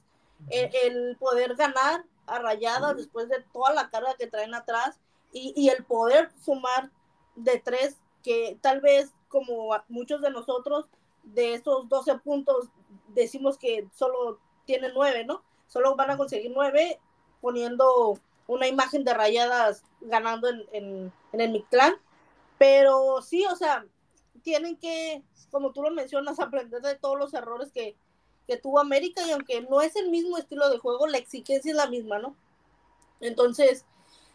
el, poder ganar a rayadas después de toda la carga que traen atrás y, y el poder sumar de tres que tal vez como muchos de nosotros de esos 12 puntos decimos que solo tienen nueve, ¿no? Solo van a conseguir nueve poniendo una imagen de rayadas ganando en, en, el Mictlán. Pero sí, o sea, tienen que, como tú lo mencionas, aprender de todos los errores que, que tuvo América y aunque no es el mismo estilo de juego, la exigencia es la misma, ¿no? Entonces,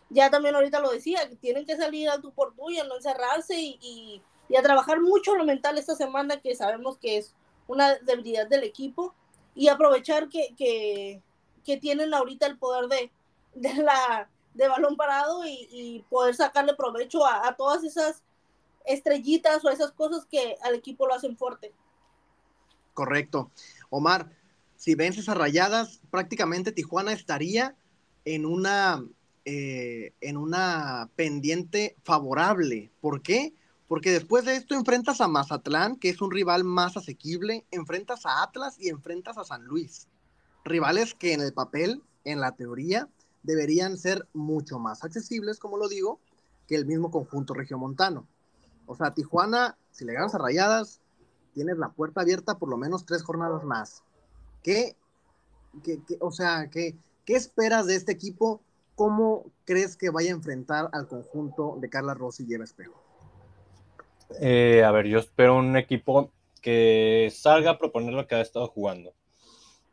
ya también ahorita lo decía, que tienen que salir a tu por tuya, no encerrarse y, a trabajar mucho lo mental esta semana, que sabemos que es una debilidad del equipo, y aprovechar que, que, tienen ahorita el poder de, de, la, de balón parado y, poder sacarle provecho a, todas esas estrellitas o esas cosas que al equipo lo hacen fuerte. Correcto. Omar, si vences a rayadas, prácticamente Tijuana estaría en una eh, en una pendiente favorable. ¿Por qué? Porque después de esto enfrentas a Mazatlán, que es un rival más asequible, enfrentas a Atlas y enfrentas a San Luis. Rivales que en el papel, en la teoría, deberían ser mucho más accesibles, como lo digo, que el mismo conjunto regiomontano. O sea, Tijuana, si le ganas a Rayadas, tienes la puerta abierta por lo menos tres jornadas más. ¿Qué, qué, o sea, qué, qué esperas de este equipo? ¿Cómo crees que vaya a enfrentar al conjunto de Carla Rossi y Eva Espejo? Eh, a ver, yo espero un equipo que salga a proponer lo que ha estado jugando.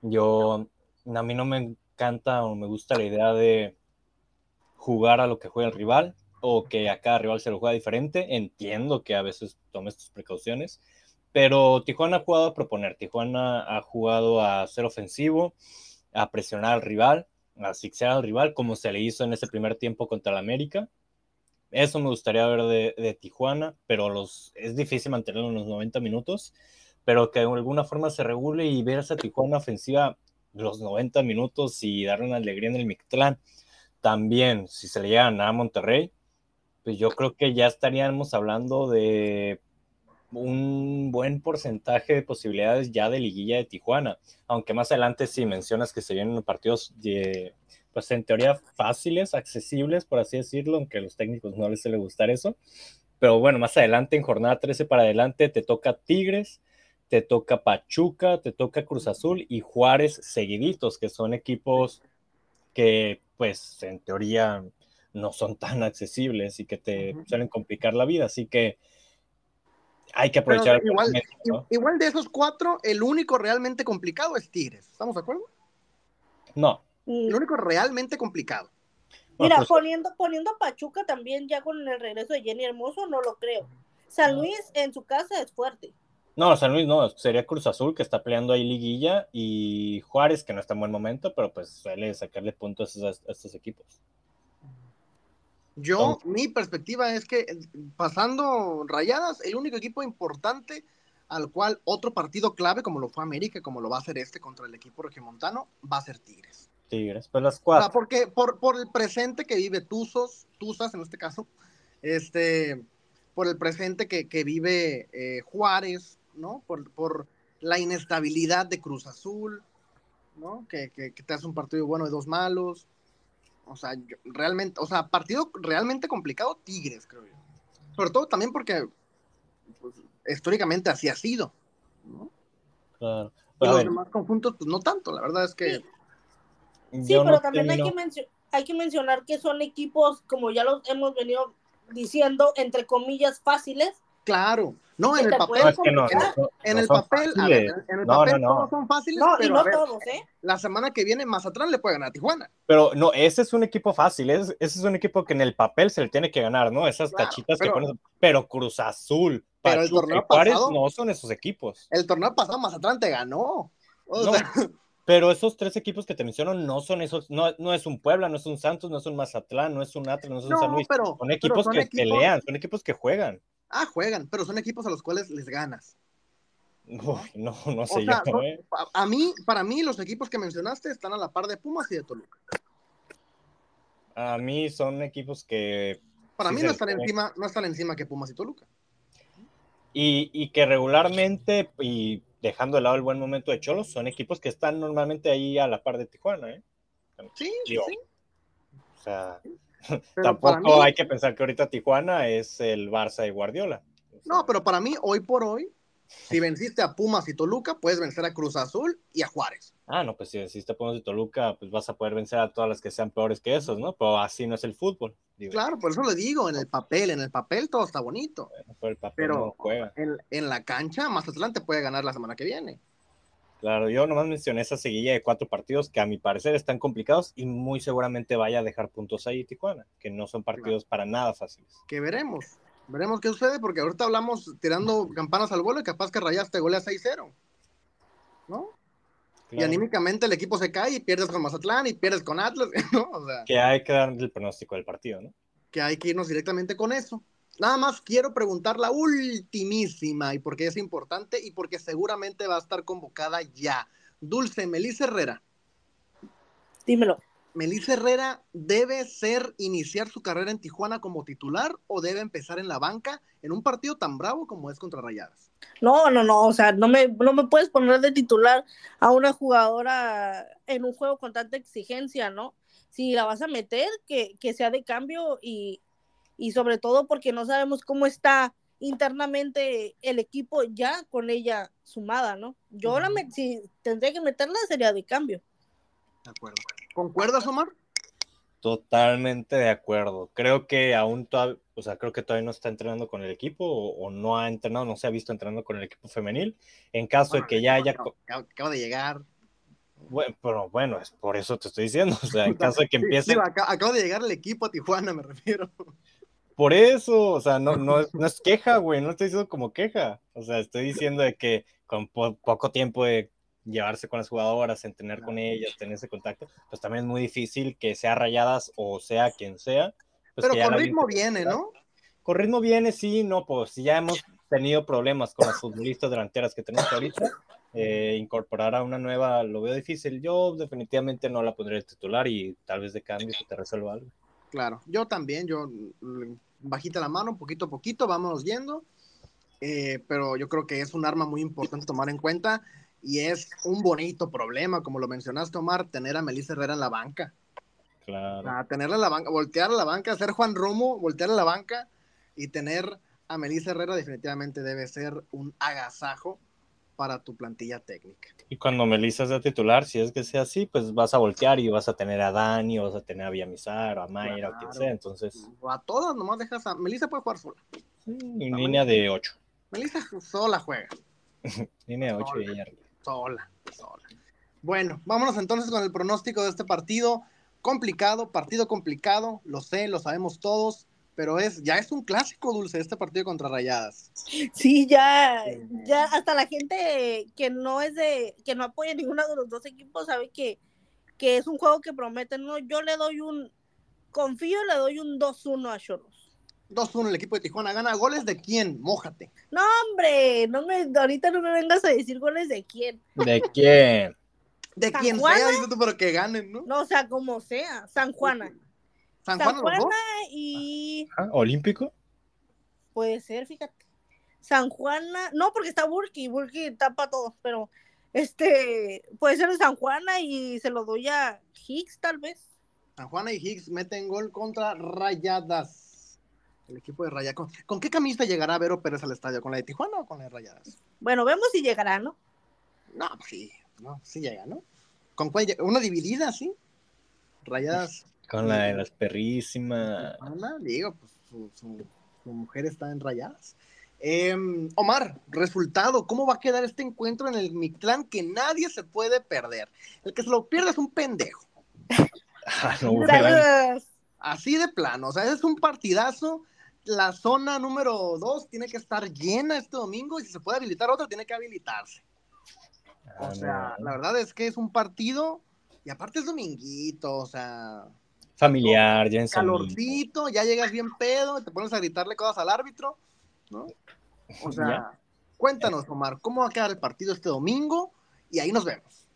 Yo, a mí no me encanta o me gusta la idea de jugar a lo que juega el rival o que a cada rival se lo juega diferente. Entiendo que a veces tomes tus precauciones, pero Tijuana ha jugado a proponer. Tijuana ha jugado a ser ofensivo, a presionar al rival, asfixiar al rival, como se le hizo en ese primer tiempo contra el América. Eso me gustaría ver de, Tijuana, pero los, es difícil mantenerlo en los 90 minutos, pero que de alguna forma se regule y ver esa Tijuana ofensiva los 90 minutos y darle una alegría en el Mictlán. También, si se le llega a Monterrey, pues yo creo que ya estaríamos hablando de un buen porcentaje de posibilidades ya de liguilla de Tijuana, aunque más adelante sí mencionas que se vienen partidos de, pues en teoría fáciles, accesibles, por así decirlo, aunque a los técnicos no les suele gustar eso. Pero bueno, más adelante, en jornada 13 para adelante, te toca Tigres, te toca Pachuca, te toca Cruz Azul y Juárez seguiditos, que son equipos que, pues, en teoría no son tan accesibles y que te suelen complicar la vida. Así que hay que aprovechar. igual, igual de esos cuatro, el único realmente complicado es Tigres. ¿Estamos de acuerdo? No, el único realmente complicado. Mira, pues, poniendo, poniendo a Pachuca también ya con el regreso de Jenny Hermoso, no lo creo. San Luis en su casa es fuerte. No, San Luis no, sería Cruz Azul que está peleando ahí liguilla y Juárez que no está en buen momento, pero pues suele sacarle puntos a, estos equipos. Yo, mi perspectiva es que pasando rayadas, el único equipo importante al cual otro partido clave, como lo fue América, como lo va a hacer este contra el equipo regiomontano, va a ser Tigres. Tigres, pues las cuatro. porque por, por el presente que vive Tuzos, Tuzas en este caso, este, por el presente que, vive eh, Juárez, ¿no? Por, por, la inestabilidad de Cruz Azul, ¿no? Que, te hace un partido bueno de dos malos. O sea, realmente, o sea, partido realmente complicado Tigres, creo yo. Sobre todo también porque pues, históricamente así ha sido, ¿no? Claro. los demás conjuntos, pues no tanto, la verdad es que Sí, pero también hay, que hay que mencionar que son equipos, como ya los hemos venido diciendo, entre comillas, fáciles. Claro, no, en el papel. en el papel, en el papel todos son fáciles. No, pero no todos, ¿eh? La semana que viene Mazatlán le puede ganar a Tijuana. Pero no, ese es un equipo fácil, ese es un equipo que en el papel se le tiene que ganar, ¿no? Esas tachitas que pones. Pero Cruz Azul, pero el torneo pasado, no son esos equipos. El torneo pasado Mazatlán te ganó. O sea, *laughs* pero esos tres equipos que te menciono no son esos, no, no es un Puebla, no es un Santos, no es un Mazatlán, no es un Atlas, no es un San Luis. son equipos que pelean, son equipos que juegan. Ah, juegan, pero son equipos a los cuales les ganas. no, no sé yo. ¿eh? a mí, para mí, los equipos que mencionaste están a la par de Pumas y de Toluca. A mí son equipos que. Para mí no están encima, no están encima que Pumas y Toluca. Y, y que regularmente, y dejando de lado el buen momento de Cholos, son equipos que están normalmente ahí a la par de Tijuana, ¿eh? Sí, sí. O sea, tampoco hay que pensar que ahorita Tijuana es el Barça de Guardiola. no, pero para mí, hoy por hoy, *laughs* si venciste a Pumas y Toluca, puedes vencer a Cruz Azul y a Juárez. Ah, no, pues si venciste a Pumas y Toluca, pues vas a poder vencer a todas las que sean peores que esos, ¿no? Pero así no es el fútbol. Claro, por eso le digo, en el papel, en el papel todo está bonito. pero En, la cancha, más adelante puede ganar la semana que viene. Claro, yo nomás mencioné esa seguilla de cuatro partidos que a mi parecer están complicados y muy seguramente vaya a dejar puntos ahí Tijuana, que no son partidos para nada fáciles. Que veremos, veremos qué sucede, porque ahorita hablamos tirando campanas al vuelo y capaz que rayaste golea 6-0, ¿no? Y anímicamente el equipo se cae y pierdes con Mazatlán y pierdes con Atlas, *laughs* ¿no? O sea, que hay que dar el pronóstico del partido, ¿no? Que hay que irnos directamente con eso. Nada más quiero preguntar la ultimísima y porque es importante y porque seguramente va a estar convocada ya. Dulce Melissa Herrera. Dímelo. ¿Melissa Herrera debe ser iniciar su carrera en Tijuana como titular o debe empezar en la banca en un partido tan bravo como es contra Rayadas? No, no, no, o sea, no me, no me puedes poner de titular a una jugadora en un juego con tanta exigencia, ¿no? Si la vas a meter, que, que sea de cambio y, y sobre todo porque no sabemos cómo está internamente el equipo ya con ella sumada, ¿no? Yo la met, si tendría que meterla sería de cambio. De acuerdo. ¿Concuerdas, Omar? Totalmente de acuerdo. Creo que aún todavía, o sea, creo que todavía no está entrenando con el equipo o, o, no ha entrenado, no se ha visto entrenando con el equipo femenil. En caso bueno, de que ya haya... Acabo, acabo de llegar. Bueno, pero bueno, es por eso te estoy diciendo. O sea, en *laughs* caso de que empiece. Sí, acabo de llegar el equipo a Tijuana, me refiero. Por eso, o sea, no, no, *laughs* no es queja, güey, no estoy diciendo como queja. O sea, estoy diciendo de que con po poco tiempo de llevarse con las jugadoras, en tener con ellas, tener ese contacto, pues también es muy difícil que sea rayadas o sea quien sea. Pues Pero con ritmo viene, ¿no? Con ritmo viene, sí, no, pues ya hemos tenido problemas con las futbolistas delanteras que tenemos ahorita. Eh, incorporar a una nueva lo veo difícil. Yo definitivamente no la pondré de titular y tal vez de cambio que te resuelva algo. Claro, yo también, yo bajita la mano, poquito a poquito, vámonos yendo. Eh, pero yo creo que es un arma muy importante tomar en cuenta y es un bonito problema, como lo mencionaste, Omar, tener a Melissa Herrera en la banca. Claro. A tenerla en la banca, voltear a la banca, hacer Juan Romo, voltear a la banca y tener a Melissa Herrera definitivamente debe ser un agasajo para tu plantilla técnica. Y cuando Melissa sea titular, si es que sea así, pues vas a voltear y vas a tener a Dani, o vas a tener a Villamizar, o a Mayra, claro. o quien sea, entonces... O a todas, nomás dejas a... Melissa puede jugar sola. Sí, en línea de 8. Melissa sola juega. *laughs* línea de 8 y ella arriba. Sola, sola. Bueno, vámonos entonces con el pronóstico de este partido. Complicado, partido complicado, lo sé, lo sabemos todos, pero es ya es un clásico dulce este partido contra Rayadas. Sí, ya, ya hasta la gente que no es de, que no apoya ninguno de los dos equipos sabe que, que es un juego que prometen, no, yo le doy un, confío, le doy un 2-1 a Choros. 2-1 el equipo de Tijuana gana, ¿goles de quién? Mójate. No, hombre, no me, ahorita no me vengas a decir goles de quién. ¿De quién? De San quien Juana. sea, pero que ganen, ¿no? No, o sea, como sea, San Juana. San San Juan, los Juana dos. y ¿Ah, ¿Olímpico? puede ser, fíjate. San Juana, no, porque está Burki, Burki tapa todo, pero este puede ser de San Juana y se lo doy a Hicks, tal vez. San Juana y Higgs meten gol contra Rayadas. El equipo de Rayadas. ¿Con, con qué camisa llegará Vero Pérez al estadio? ¿Con la de Tijuana o con la de Rayadas? Bueno, vemos si llegará, ¿no? No, pues sí, no, sí llega, ¿no? ¿Con cuál llega? Una dividida, sí. Rayadas. Con la de las perrísimas. Tijuana, digo, pues su, su, su mujer está en Rayadas. Eh, Omar, resultado, ¿cómo va a quedar este encuentro en el Mictlán que nadie se puede perder? El que se lo pierde es un pendejo. Ah, no. Así de plano, o sea, es un partidazo. La zona número 2 tiene que estar llena este domingo y si se puede habilitar otra, tiene que habilitarse. Ah, O sea, no. la verdad es que es un partido y aparte es dominguito, o sea, Familiar, ya en calorcito, ya llegas bien pedo, te pones a gritarle cosas al árbitro, ¿no? O sea, Ya. cuéntanos, Omar, ¿cómo va a quedar el partido este domingo? Y ahí nos vemos.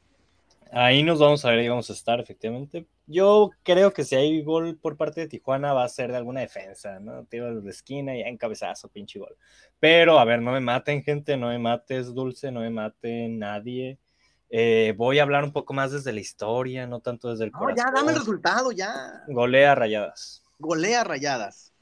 Ahí nos vamos a ver, ahí vamos a estar, efectivamente. Yo creo que si hay gol por parte de Tijuana va a ser de alguna defensa, ¿no? Tiro de esquina y ya en cabezazo, pinche gol. Pero, a ver, no me maten, gente, no me mates, Dulce, no me mate nadie. Eh, voy a hablar un poco más desde la historia, no tanto desde el No, corazón. ya dame el resultado, ya. Golea rayadas, Golea rayadas.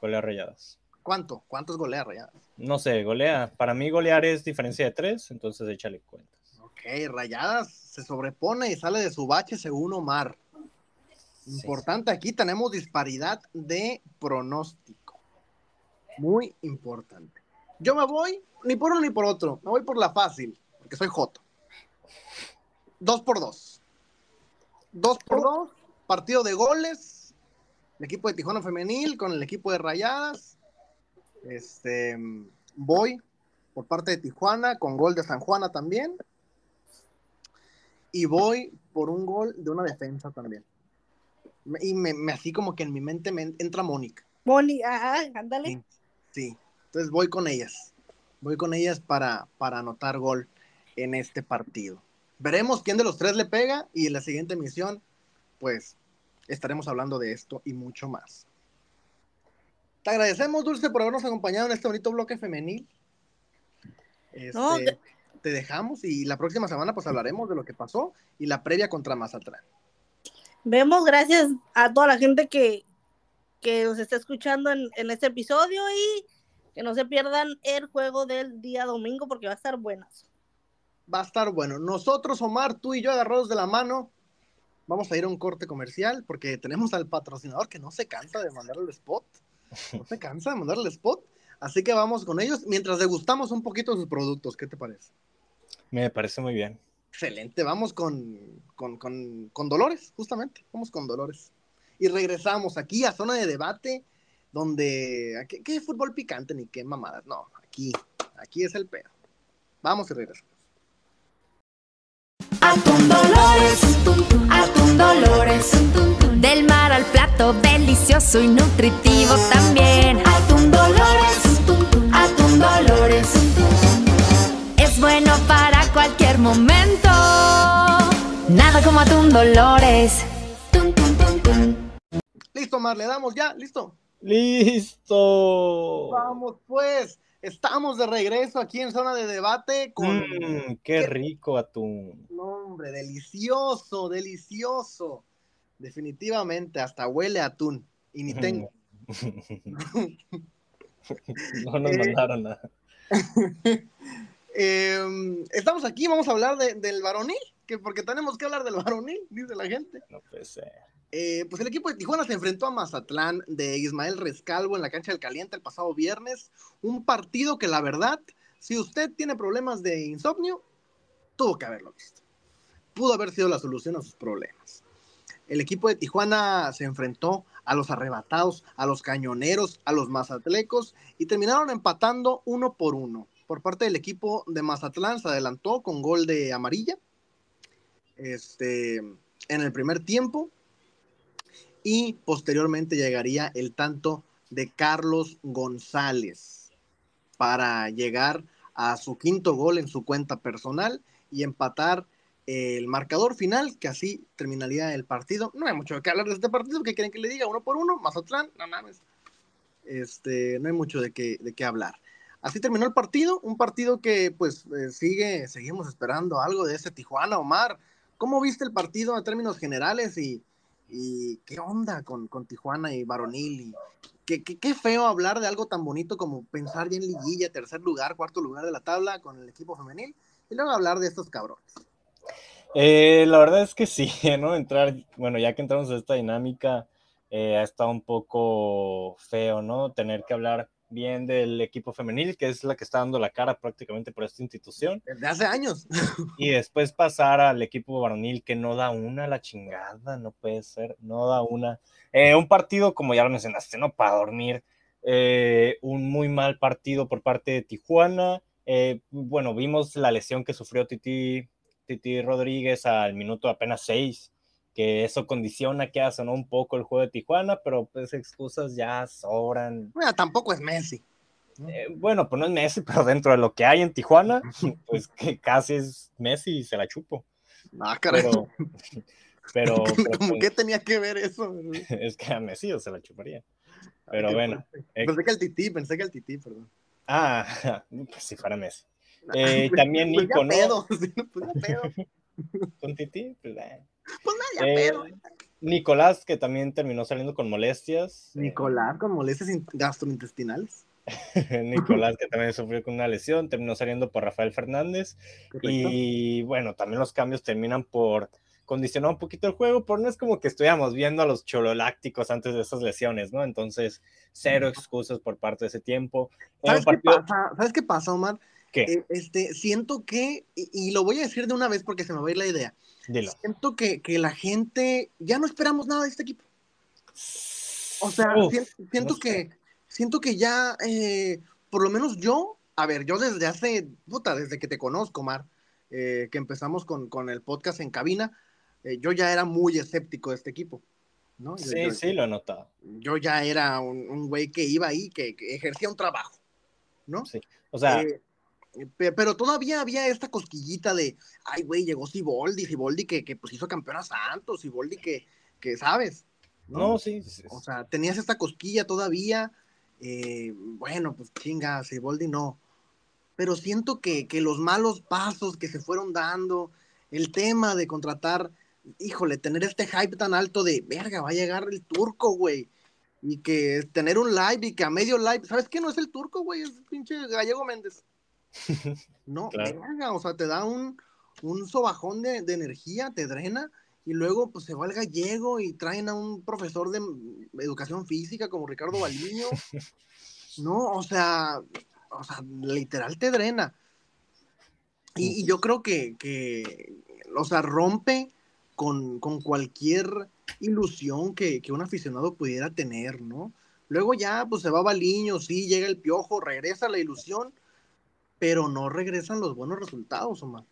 golea rayadas. ¿Cuánto? ¿Cuántos golea rayadas? No sé, golea. Para mí golear es diferencia de tres, entonces échale cuentas. Ok, rayadas se sobrepone y sale de su bache según Omar. Sí. Importante, aquí tenemos disparidad de pronóstico. Muy importante. Yo me voy ni por uno ni por otro. Me voy por la fácil, porque soy Joto. Dos por dos. Dos por dos. Partido de goles. El equipo de Tijuana Femenil con el equipo de Rayadas. Este, voy por parte de Tijuana con gol de San Juana también. Y voy por un gol de una defensa también. Y me, me- así como que en mi mente me en- entra Mónica. Moni, ah, ándale. Sí, sí. Entonces voy con ellas. Voy con ellas para, para anotar gol en este partido. Veremos quién de los tres le pega y en la siguiente emisión, pues estaremos hablando de esto y mucho más. Te agradecemos, Dulce, por habernos acompañado en este bonito bloque femenil. Este, te dejamos y la próxima semana pues hablaremos de lo que pasó y la previa contra Mazatlán. Vemos, gracias a toda la gente que, que nos está escuchando en, en este episodio y que no se pierdan el juego del día domingo porque va a estar buenas. Va a estar bueno. Nosotros, Omar, tú y yo agarrados de la mano, vamos a ir a un corte comercial porque tenemos al patrocinador que no se cansa de mandar el spot. No se cansa de mandar el spot. Así que vamos con ellos mientras degustamos un poquito de sus productos. ¿Qué te parece? Me parece muy bien. Excelente. Vamos con, con, con, con Dolores, justamente. Vamos con Dolores. Y regresamos aquí a zona de debate donde, ¿qué, qué fútbol picante ni qué mamadas? No, aquí, aquí es el pedo. Vamos y regresamos. Atún Dolores, atún Dolores, del mar al plato, delicioso y nutritivo también. Atún Dolores, atún Dolores, es bueno para cualquier momento. Nada como atún Dolores. Listo, Mar, le damos ya, listo. ¡Listo! Vamos pues, estamos de regreso aquí en zona de debate con... Mm, qué rico atún. No, hombre, delicioso, delicioso. Definitivamente, hasta huele a atún. Y ni tengo. *laughs* no nos Eh, mandaron nada. *laughs* Eh, estamos aquí, vamos a hablar de- del varonil, que porque tenemos que hablar del varonil, dice la gente. No puede ser. Eh, pues el equipo de Tijuana se enfrentó a Mazatlán de Ismael Rescalvo en la cancha del Caliente el pasado viernes. Un partido que la verdad, si usted tiene problemas de insomnio, tuvo que haberlo visto. Pudo haber sido la solución a sus problemas. El equipo de Tijuana se enfrentó a los arrebatados, a los cañoneros, a los mazatlecos y terminaron empatando uno por uno. Por parte del equipo de Mazatlán se adelantó con gol de amarilla este, en el primer tiempo y posteriormente llegaría el tanto de Carlos González para llegar a su quinto gol en su cuenta personal y empatar el marcador final, que así terminaría el partido. No hay mucho que hablar de este partido, ¿qué quieren que le diga? Uno por uno, Mazatlán, no mames. Este, no hay mucho de qué, de qué hablar. Así terminó el partido, un partido que pues eh, sigue, seguimos esperando algo de ese Tijuana, Omar. ¿Cómo viste el partido en términos generales y, y qué onda con, con Tijuana y Varonil? Y qué, qué, qué feo hablar de algo tan bonito como pensar ya en liguilla, tercer lugar, cuarto lugar de la tabla con el equipo femenil y luego hablar de estos cabrones. Eh, la verdad es que sí, *laughs* ¿no? Entrar, bueno, ya que entramos en esta dinámica, eh, ha estado un poco feo, ¿no? Tener que hablar bien del equipo femenil, que es la que está dando la cara prácticamente por esta institución, Desde hace años. *laughs* y después pasar al equipo varonil que no da una la chingada, no puede ser, no da una. Eh, un partido, como ya lo mencionaste, ¿no? Para dormir, eh, un muy mal partido por parte de Tijuana. Eh, bueno, vimos la lesión que sufrió Titi, Titi Rodríguez al minuto apenas seis, que eso condiciona que ¿no? un poco el juego de Tijuana, pero pues excusas ya sobran. Mira, tampoco es Messi. Eh, bueno, pues no es Messi, *laughs* pero dentro de lo que hay en Tijuana, *laughs* pues que casi es Messi y se la chupo. Ah, caray. Pero, *laughs* pero, pero, ¿Cómo pues, que tenía que ver eso? es que a Messi yo se la chuparía. Pero bueno. eh, Pensé que el tití, pensé que el tití, perdón. ah, pues si fuera Messi. Eh, también Pues ya Nico, ¿no? pedo, sí, pues ya pedo. Con Titi, pues, eh. Pues Eh. Nicolás, que también terminó saliendo con molestias. Eh, Nicolás con molestias in- gastrointestinales. *laughs* Nicolás, que también sufrió con una lesión, terminó saliendo por Rafael Fernández. Y bueno, también los cambios terminan por condicionar un poquito el juego, pero no es como que estuviéramos viendo a los chololácticos antes de esas lesiones, ¿no? Entonces, cero excusas por parte de ese tiempo. ¿Sabes qué pasa? ¿Sabes qué pasa, Omar? ¿Qué? Eh, este, siento que, y, y lo voy a decir de una vez porque se me va a ir la idea, Dilo. siento que, que la gente, ya no esperamos nada de este equipo. O sea, Uf, siento, siento no sé. que, siento que ya, eh, por lo menos yo, a ver, yo desde hace, puta, desde que te conozco, Omar, eh, que empezamos con, con el podcast en cabina, eh, yo ya era muy escéptico de este equipo. ¿no? Sí, yo- sí, lo he notado. yo ya era un, un güey que iba ahí, que, que ejercía un trabajo, ¿no? Sí. O sea, Eh, pero todavía había esta cosquillita de, ay, güey, llegó Siboldi, Siboldi que, que pues hizo campeón a Santos, Siboldi que, que sabes. No, sí, sí, sí. O sea, tenías esta cosquilla todavía. eh, bueno, pues chinga, Siboldi no. Pero siento que, que los malos pasos que se fueron dando, el tema de contratar, híjole, tener este hype tan alto de, verga, va a llegar el turco, güey. Y que tener un live y que a medio live, ¿sabes qué? No es el turco, güey, es el pinche Gallego Méndez. *laughs* No, Claro. verga, o sea, te da un, un sobajón de, de energía, te drena, y luego pues se va el gallego y traen a un profesor de educación física como Ricardo Baliño. *laughs* No, o sea, o sea, literal te drena. Y, y yo creo que, que, o sea, rompe con, con cualquier ilusión que, que un aficionado pudiera tener, ¿no? Luego ya, pues se va Baliño, sí, llega el piojo, regresa la ilusión, pero no regresan los buenos resultados, Omar.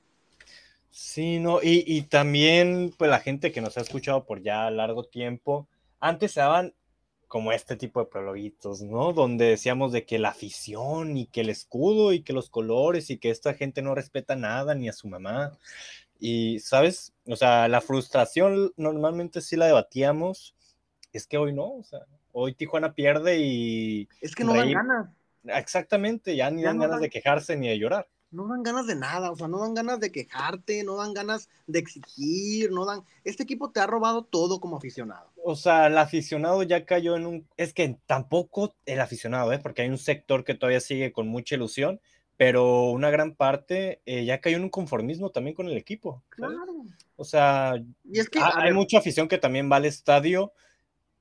Sí, no, y, y también, pues la gente que nos ha escuchado por ya largo tiempo, antes se daban como este tipo de prologuitos, ¿no? Donde decíamos de que la afición y que el escudo y que los colores y que esta gente no respeta nada ni a su mamá. Y, ¿sabes? O sea, la frustración normalmente sí la debatíamos, es que hoy no, o sea, hoy Tijuana pierde y Es que no dan ganas, exactamente, ya ni Ya dan no ganas dan- de quejarse ni de llorar. no dan ganas de nada, o sea, no dan ganas de quejarte, no dan ganas de exigir, no dan... Este equipo te ha robado todo como aficionado. O sea, el aficionado ya cayó en un... Es que tampoco el aficionado, ¿eh? porque hay un sector que todavía sigue con mucha ilusión, pero una gran parte eh, ya cayó en un conformismo también con el equipo. ¿sabes? Claro. O sea, Y es que, hay ver, mucha afición que también va al estadio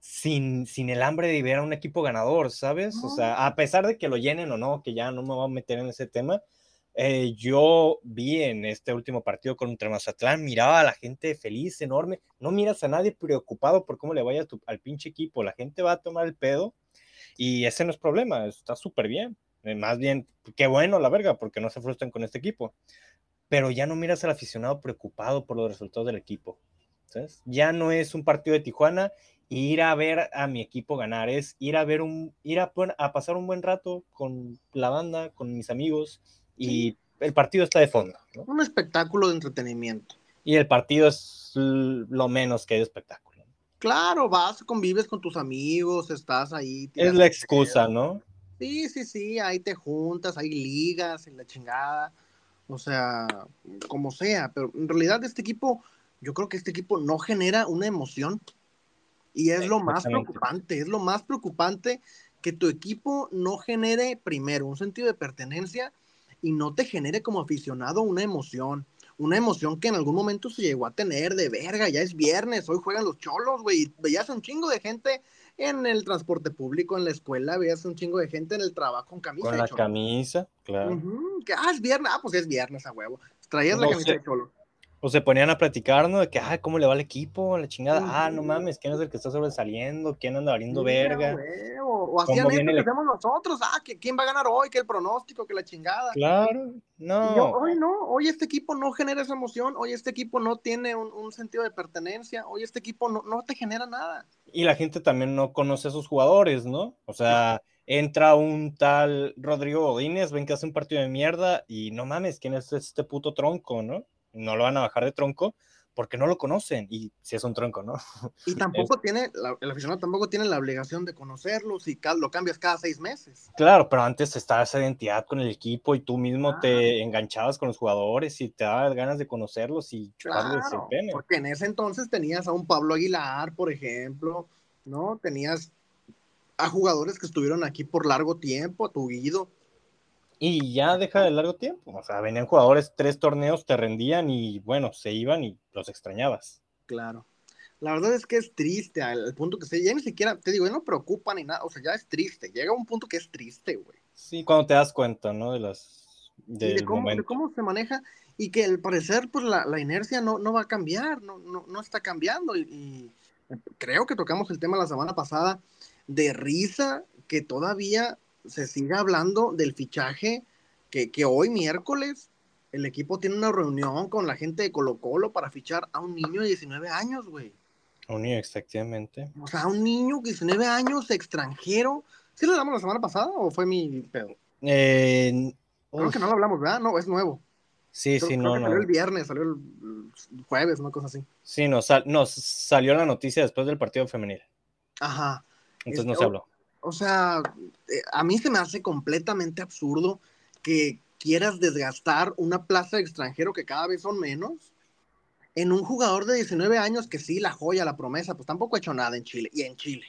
sin, sin el hambre de ver a un equipo ganador, ¿sabes? O sea, a pesar de que lo llenen o no, que ya no me voy a meter en ese tema, eh, yo vi en este último partido contra Mazatlán, miraba a la gente feliz, enorme, no miras a nadie preocupado por cómo le vaya tu- al pinche equipo, la gente va a tomar el pedo y ese no es problema, está súper bien, Eh, más bien, qué bueno la verga, porque no se frustran con este equipo, pero ya no miras al aficionado preocupado por los resultados del equipo, ¿sabes? Ya no es un partido de Tijuana ir a ver a mi equipo ganar, es ir a ver un, ir a, a pasar un buen rato con la banda, con mis amigos, y el partido está de fondo, ¿no? un espectáculo de entretenimiento. Y el partido es lo menos que hay de espectáculo. Claro, vas, convives con tus amigos, estás ahí. Es la excusa, pedo. ¿no? Sí, sí, sí, ahí te juntas, hay ligas en la chingada. O sea, como sea, pero en realidad este equipo, yo creo que este equipo no genera una emoción. Y es lo más preocupante, es lo más preocupante que tu equipo no genere primero un sentido de pertenencia y no te genere como aficionado una emoción. Una emoción que en algún momento se llegó a tener de verga, ya es viernes, hoy juegan los cholos, güey. Veías un chingo de gente en el transporte público, en la escuela, veías un chingo de gente en el trabajo con camisa Con de la camisa, claro. Que, ah, es viernes, ah, pues es viernes a huevo. Traías la camisa sé. de cholo. O se ponían a platicar, ¿no? De que, ah, ¿cómo le va al equipo? La chingada. Ah, no mames, ¿quién es el que está sobresaliendo? ¿Quién anda valiendo verga? O hacían ¿Cómo esto que el- hacemos nosotros, ah, que quién va a ganar hoy, que el pronóstico, que la chingada. Claro, no. yo, hoy no, hoy este equipo no genera esa emoción, hoy este equipo no tiene un, un sentido de pertenencia, hoy este equipo no, no te genera nada. Y la gente también no conoce a sus jugadores, ¿no? O sea, entra un tal Rodrigo Godínez, ven que hace un partido de mierda y no mames, ¿quién es este puto tronco, no? No lo van a bajar de tronco porque no lo conocen y si es un tronco, ¿no? *laughs* Y tampoco tiene, la- el aficionado tampoco tiene la obligación de conocerlo si lo cambias cada seis meses. Claro, pero antes estaba esa identidad con el equipo y tú mismo Ah. te enganchabas con los jugadores y te dabas ganas de conocerlos y Claro, porque en ese entonces tenías a un Pablo Aguilar, por ejemplo, ¿no? Tenías a jugadores que estuvieron aquí por largo tiempo, a tu Guido. Y ya deja de largo tiempo. O sea, venían jugadores, tres torneos te rendían y bueno, se iban y los extrañabas. Claro. La verdad es que es triste al, punto que se, ya ni siquiera, te digo, ya no preocupa ni nada, o sea, ya es triste, llega un punto que es triste, güey. Sí, cuando te das cuenta, ¿no? De las. Del de cómo, de cómo se maneja y que al parecer pues la, la inercia no, no va a cambiar, no, no, no está cambiando y, y creo que tocamos el tema la semana pasada de risa que todavía se siga hablando del fichaje que, que hoy miércoles el equipo tiene una reunión con la gente de Colo Colo para fichar a un niño de 19 años, güey. Un niño, exactamente. O sea, un niño de 19 años extranjero. ¿Sí lo hablamos la semana pasada o fue mi pedo? Eh, Creo uf, que no lo hablamos, ¿verdad? No, es nuevo. Sí, Creo- sí, creo no, no. Salió el viernes, salió el jueves, una cosa así. Sí, no, sal- no, salió la noticia después del partido femenil. Ajá. Entonces no Este, se o- habló. O sea, eh, a mí se me hace completamente absurdo que quieras desgastar una plaza de extranjero que cada vez son menos en un jugador de 19 años que sí, la joya, la promesa, pues tampoco ha hecho nada en Chile y en Chile.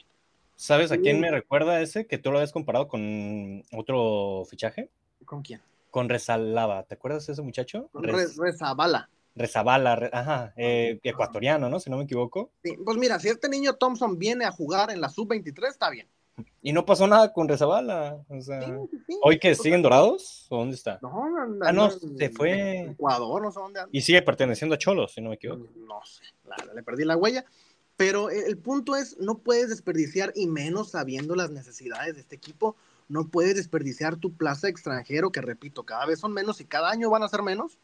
¿Sabes a quién Sí. me recuerda ese? Que tú lo habías comparado con otro fichaje. ¿Con quién? Con Rezalaba. ¿Te acuerdas de ese muchacho? Rez- Re- Rezabala. Rezabala, Re- ajá, eh, ecuatoriano, ¿no? Si no me equivoco. Sí, Pues mira, si este niño Thompson viene a jugar en la sub-23, está bien. Y no pasó nada con Rezabala. O sea, Sí, sí, sí. ¿Hoy que O sea, siguen dorados? ¿O dónde está? No, anda- Ah, no, se fue. Ecuador, no sé dónde anda. Y sigue perteneciendo a Cholos, si no me equivoco. No sé, la- le perdí la huella. Pero el el punto es, no puedes desperdiciar, y menos sabiendo las necesidades de este equipo, no puedes desperdiciar tu plaza extranjero, que repito, cada vez son menos y cada año van a ser menos,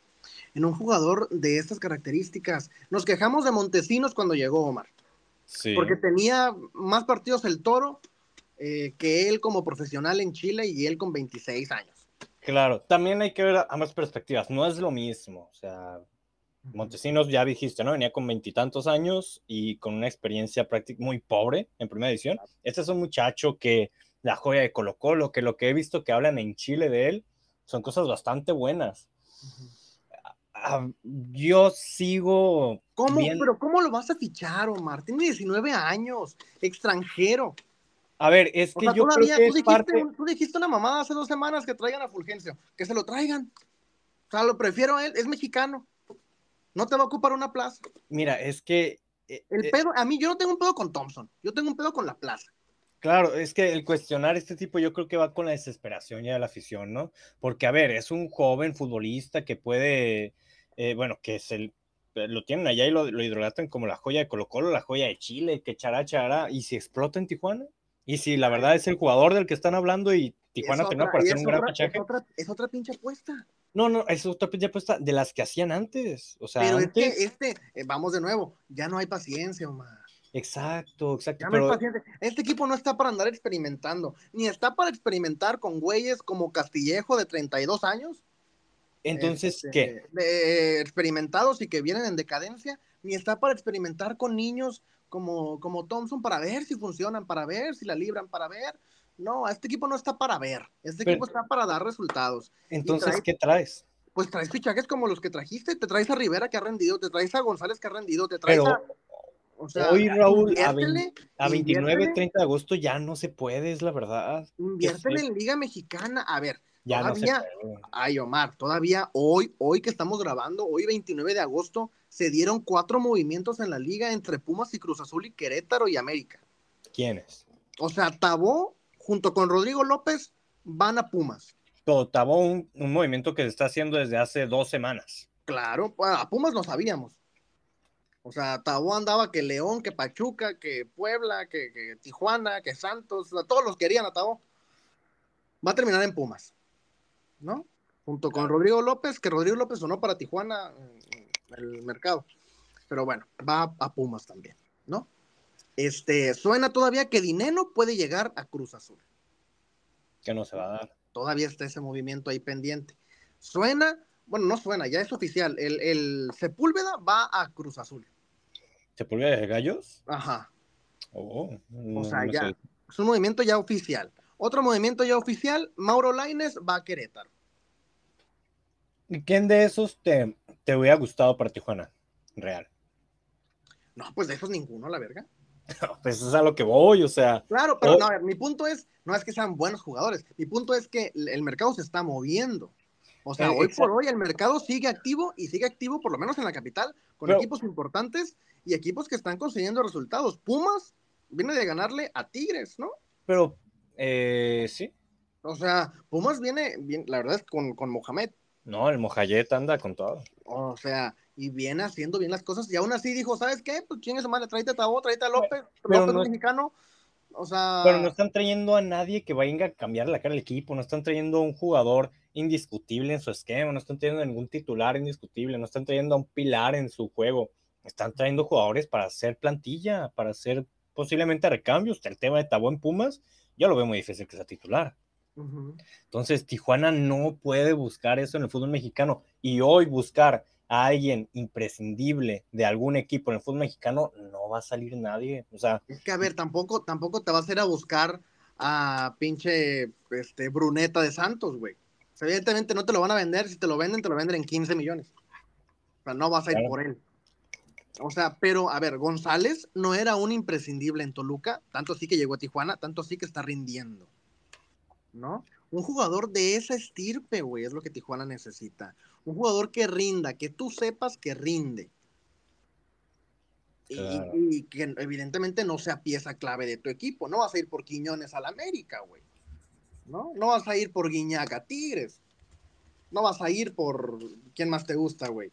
en un jugador de estas características. Nos quejamos de Montesinos cuando llegó Omar, Sí. porque tenía más partidos el toro eh, que él como profesional en Chile y él con 26 años. Claro, también hay que ver ambas perspectivas. No es lo mismo. O sea, Montesinos ya dijiste, ¿no? Venía con veintitantos años y con una experiencia práctica muy pobre en primera edición. Este es un muchacho que la joya de Colo Colo, que lo que he visto que hablan en Chile de él son cosas bastante buenas. Ah, yo sigo ¿Cómo? Pero ¿cómo lo vas a fichar, Omar? Tiene 19 años, extranjero. A ver, es O que sea, yo creo todavía, que tú es dijiste, parte... un- tú dijiste una mamada hace dos semanas que traigan a Fulgencio, que se lo traigan. O sea, lo prefiero a él, es mexicano. No te va a ocupar una plaza. Mira, es que... eh, El eh, pedo, a mí yo no tengo un pedo con Thompson, yo tengo un pedo con la plaza. Claro, es que el cuestionar este tipo yo creo que va con la desesperación ya de la afición, ¿no? Porque, a ver, es un joven futbolista que puede, eh, bueno, que es el, eh, lo tienen allá y lo, lo como la joya de Colo Colo, la joya de Chile, que chará, chará, y si explota en Tijuana, y si la verdad es el jugador del que están hablando y Tijuana es termina otra, por hacer un gran otra- es fichaje. otra, es otra pinche apuesta. No, no, es otra ya puesta de las que hacían antes, o sea, Pero antes, es que este, eh, vamos de nuevo, ya no hay paciencia, Omar. exacto, exacto, Ya no pero hay paciencia. Este equipo no está para andar experimentando, ni está para experimentar con güeyes como Castillejo de 32 años. entonces, este, ¿qué? de- experimentados y que vienen en decadencia, ni está para experimentar con niños como, como Thompson para ver si funcionan, para ver si la libran, para ver. No, este equipo no está para ver, este Pero- equipo está para dar resultados. Entonces, ¿qué traes? Pues traes fichajes como los que trajiste, te traes a Rivera que ha rendido, te traes a González que ha rendido, te traes Pero a... O sea, hoy, Raúl, a inviértele, A 29, inviértele, 30 de agosto ya no se puede, es la verdad. inviértele sí. en Liga Mexicana. A ver, Ya no se Todavía- puede. Ay, Omar, todavía hoy, hoy que estamos grabando, hoy 29 de agosto, se dieron cuatro movimientos en la liga entre Pumas y Cruz Azul y Querétaro y América. ¿Quiénes? O sea, Tabó, junto con Rodrigo López, van a Pumas. Todo tabó un, un movimiento que se está haciendo desde hace dos semanas. Claro, a Pumas lo sabíamos. O sea, Tabó andaba que León, que Pachuca, que Puebla, que, que Tijuana, que Santos, o sea, todos los querían a Tabó. Va a terminar en Pumas, ¿no? Junto con Rodrigo López, que Rodrigo López sonó para Tijuana en el mercado. Pero bueno, va a Pumas también, ¿no? Este, suena todavía que Dineno puede llegar a Cruz Azul. Que no se va a dar. Todavía está ese movimiento ahí pendiente. Suena, bueno, no suena, ya es oficial. El, el Sepúlveda va a Cruz Azul. ¿Sepúlveda de gallos? Ajá. Oh, O no- sea, no ya. sé. Es un movimiento ya oficial. Otro movimiento ya oficial, Mauro Laines va a Querétaro. ¿Y quién de esos te, te hubiera gustado para Tijuana? Real. No, pues de esos ninguno, la verga. *laughs* Pues es a lo que voy, o sea, Claro, pero Oh. no, a ver, mi punto es, no es que sean buenos jugadores, mi punto es que el el mercado se está moviendo. O sea, Eh, hoy exacto. por hoy el mercado sigue activo y sigue activo por lo menos en la capital, con Pero- equipos importantes y equipos que están consiguiendo resultados. Pumas viene de ganarle a Tigres, ¿no? pero eh, sí. O sea, Pumas viene, bien, la verdad es con, con Mohamed. No, el Mojayet anda con todo. O sea, y viene haciendo bien las cosas. Y aún así dijo, ¿sabes qué? Pues chingue su madre, tráete a Tabó, tráete a López, Pero López no- mexicano. O sea, Pero no están trayendo a nadie que venga a cambiar la cara del equipo, no están trayendo a un jugador indiscutible en su esquema, no están trayendo a ningún titular indiscutible, no están trayendo a un pilar en su juego, están trayendo jugadores para hacer plantilla, para hacer posiblemente recambios. El tema de Tabó en Pumas, yo lo veo muy difícil que sea titular. Entonces, Tijuana no puede buscar eso en el fútbol mexicano. Y hoy buscar a alguien imprescindible de algún equipo en el fútbol mexicano, no va a salir nadie. O sea, Es que, a ver, tampoco, tampoco te vas a ir a buscar a pinche este, Bruneta de Santos, güey. O sea, evidentemente no te lo van a vender. Si te lo venden, te lo venden en 15 millones. O sea, no vas a ir Claro. por él. O sea, pero, a ver, González no era un imprescindible en Toluca, tanto así que llegó a Tijuana, tanto así que está rindiendo. ¿No? Un jugador de esa estirpe, güey, es lo que Tijuana necesita. Un jugador que rinda, que tú sepas que rinde. Y- Claro. Y, que evidentemente no sea pieza clave de tu equipo. No vas a ir por Quiñones al América, güey. ¿No? No vas a ir por Guiñac a Tigres. No vas a ir por. ¿Quién más te gusta, güey?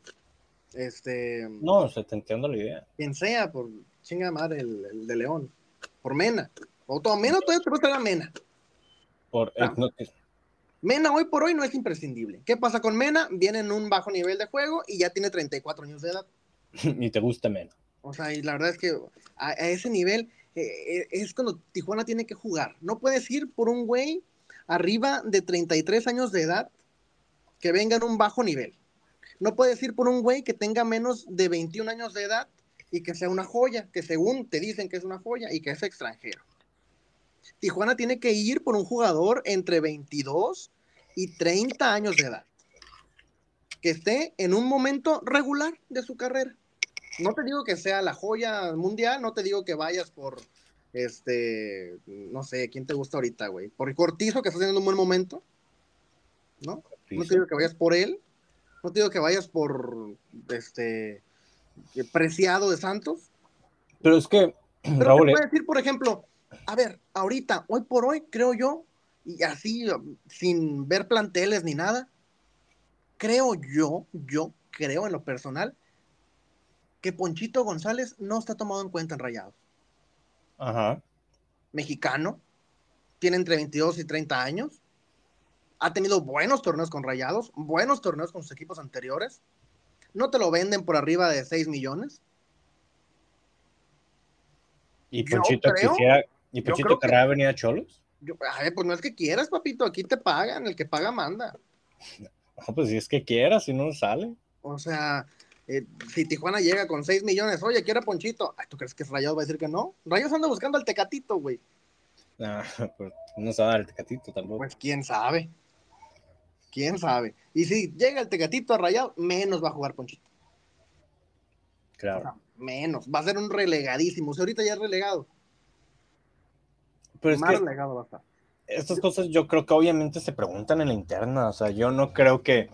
Este. no, o sea, te entiendo la idea. Quien sea, por chinga madre, el, el de León. Por Mena. O todo, Mena todavía te gusta la Mena. Por, Ah. no, que- Mena hoy por hoy no es imprescindible. ¿Qué pasa con Mena? Viene en un bajo nivel de juego y ya tiene 34 años de edad. *laughs* y te gusta menos. O sea, y la verdad es que a, a ese nivel eh, eh, es cuando Tijuana tiene que jugar. No puedes ir por un güey arriba de 33 años de edad que venga en un bajo nivel. No puedes ir por un güey que tenga menos de 21 años de edad y que sea una joya, que según te dicen que es una joya y que es extranjero. Tijuana tiene que ir por un jugador entre 22 y 30 años de edad, que esté en un momento regular de su carrera. No te digo que sea la joya mundial, no te digo que vayas por, este, no sé, ¿quién te gusta ahorita, güey? Por Cortizo, que está teniendo un buen momento, ¿no? No te digo que vayas por él, no te digo que vayas por, este, Preciado de Santos, Pero es que, pero Raúl, te eh, puedo decir, por ejemplo, a ver, ahorita, hoy por hoy, creo yo, y así, sin ver planteles ni nada, creo yo, yo creo en lo personal, que Ponchito González no está tomado en cuenta en Rayados. ajá, Mexicano, tiene entre 22 y 30 años, ha tenido buenos torneos con Rayados, buenos torneos con sus equipos anteriores, no te lo venden por arriba de 6 millones. y Ponchito creo- quisiera, y Ponchito que- querrá venir a Cholos. Yo, pues no es que quieras, papito, aquí te pagan, el que paga manda. No, pues si es que quiera, si no sale. O sea, eh, si Tijuana llega con 6 millones, oye, quiero a Ponchito. Ay, ¿tú crees que Rayados va a decir que no? Rayados anda buscando al Tecatito, güey. Ah, *laughs* pues no se va a dar el tecatito tampoco. Pues quién sabe. Quién sabe. Y si llega el Tecatito a Rayados, menos va a jugar Ponchito. O claro. sea, menos. Va a ser un relegadísimo. O sea, ahorita ya es relegado. Pero es Más que relegado va a estar. estas cosas yo creo que obviamente se preguntan en la interna. O sea, yo no creo que.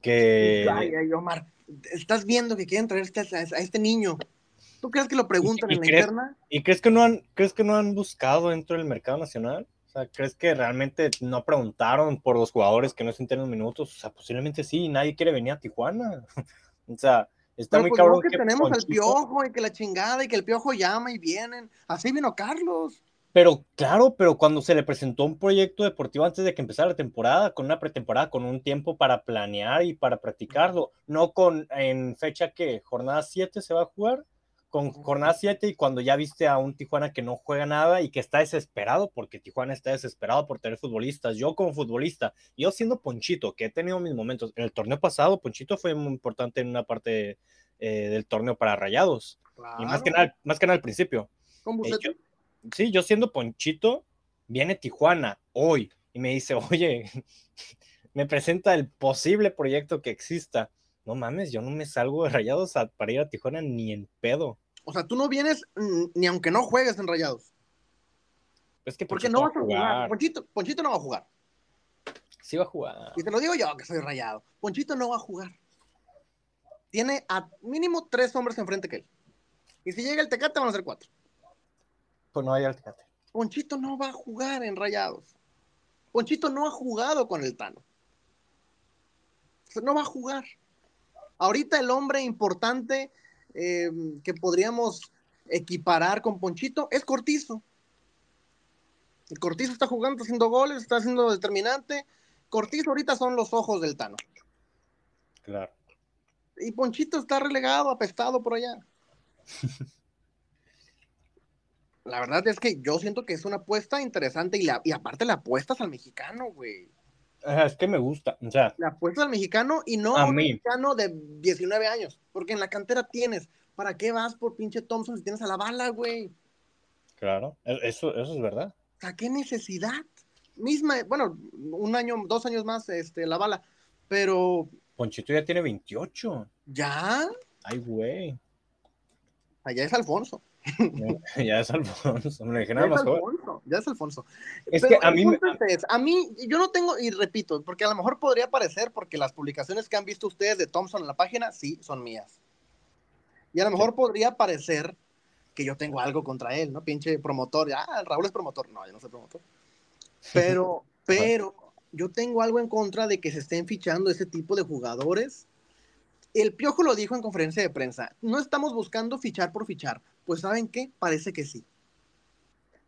que... Ay, ay, Omar, estás viendo que quieren traer este- a este niño. ¿Tú crees que lo preguntan ¿Y en la crees- interna? ¿Y crees que no han, crees que no han buscado dentro del mercado nacional? O sea, ¿crees que realmente no preguntaron por los jugadores que no estén teniendo minutos? O sea, posiblemente sí, nadie quiere venir a Tijuana. *laughs* o sea, está Pero muy pues cabrón no que que tenemos al piojo y que la chingada y que el piojo llama y vienen. Así vino Carlos. Pero claro, pero cuando se le presentó un proyecto deportivo antes de que empezara la temporada, con una pretemporada, con un tiempo para planear y para practicarlo, no con en fecha que jornada 7 se va a jugar, con jornada 7 y cuando ya viste a un Tijuana que no juega nada y que está desesperado, porque Tijuana está desesperado por tener futbolistas. Yo como futbolista, yo siendo Ponchito, que he tenido mis momentos, en el torneo pasado Ponchito fue muy importante en una parte eh, del torneo para Rayados, y más que nada, más que nada al principio. Eh, yo- sí, yo siendo Ponchito, viene Tijuana hoy y me dice, oye, *laughs* me presenta el posible proyecto que exista. No mames, yo no me salgo de rayados a- para ir a Tijuana ni en pedo. O sea, tú no vienes mm, ni aunque no juegues en Rayados. Es que Porque Ponchito no va vas a jugar. Ponchito, Ponchito no va a jugar. Sí va a jugar. Y te lo digo yo, que soy rayado. Ponchito no va a jugar. Tiene a mínimo tres hombres enfrente que él. Y si llega el Tecate van a ser cuatro. Pues no hay al Tecate. Ponchito no va a jugar en Rayados. Ponchito no ha jugado con el Tano. O sea, No va a jugar. Ahorita el hombre importante eh, que podríamos equiparar con Ponchito es Cortizo. El Cortizo está jugando, está haciendo goles, está haciendo determinante. Cortizo ahorita son los ojos del Tano. Claro. Y Ponchito está relegado, apestado por allá. *laughs* La verdad es que yo siento que es una apuesta interesante y, la, y aparte la apuestas al mexicano, güey. Es que me gusta, o sea, Le apuestas al mexicano y no A a un mí. mexicano de 19 años, porque en la cantera tienes. ¿Para qué vas por pinche Thompson si tienes a la bala, güey? claro, e- eso, eso es verdad. O sea, ¿qué necesidad? Misma, bueno, un año, dos años más, este, la bala, pero Ponchito ya tiene 28. ya, Ay, güey. allá es Alfonso. *laughs* Ya es Alfonso. Me dije Ya nada es más. Alfonso, ya es Alfonso. Es Pero que a mí me- es, a mí, yo no tengo, y repito, porque a lo mejor podría parecer, porque las publicaciones que han visto ustedes de Thompson en la página, sí, son mías. Y a lo mejor podría parecer que yo tengo algo contra él, ¿no? Pinche promotor, ah, Raúl es promotor. No, yo no soy promotor. *laughs* Pero, pero, yo tengo algo en contra de que se estén fichando ese tipo de jugadores. El Piojo lo dijo en conferencia de prensa, no estamos buscando fichar por fichar. Pues ¿saben qué? Parece que sí.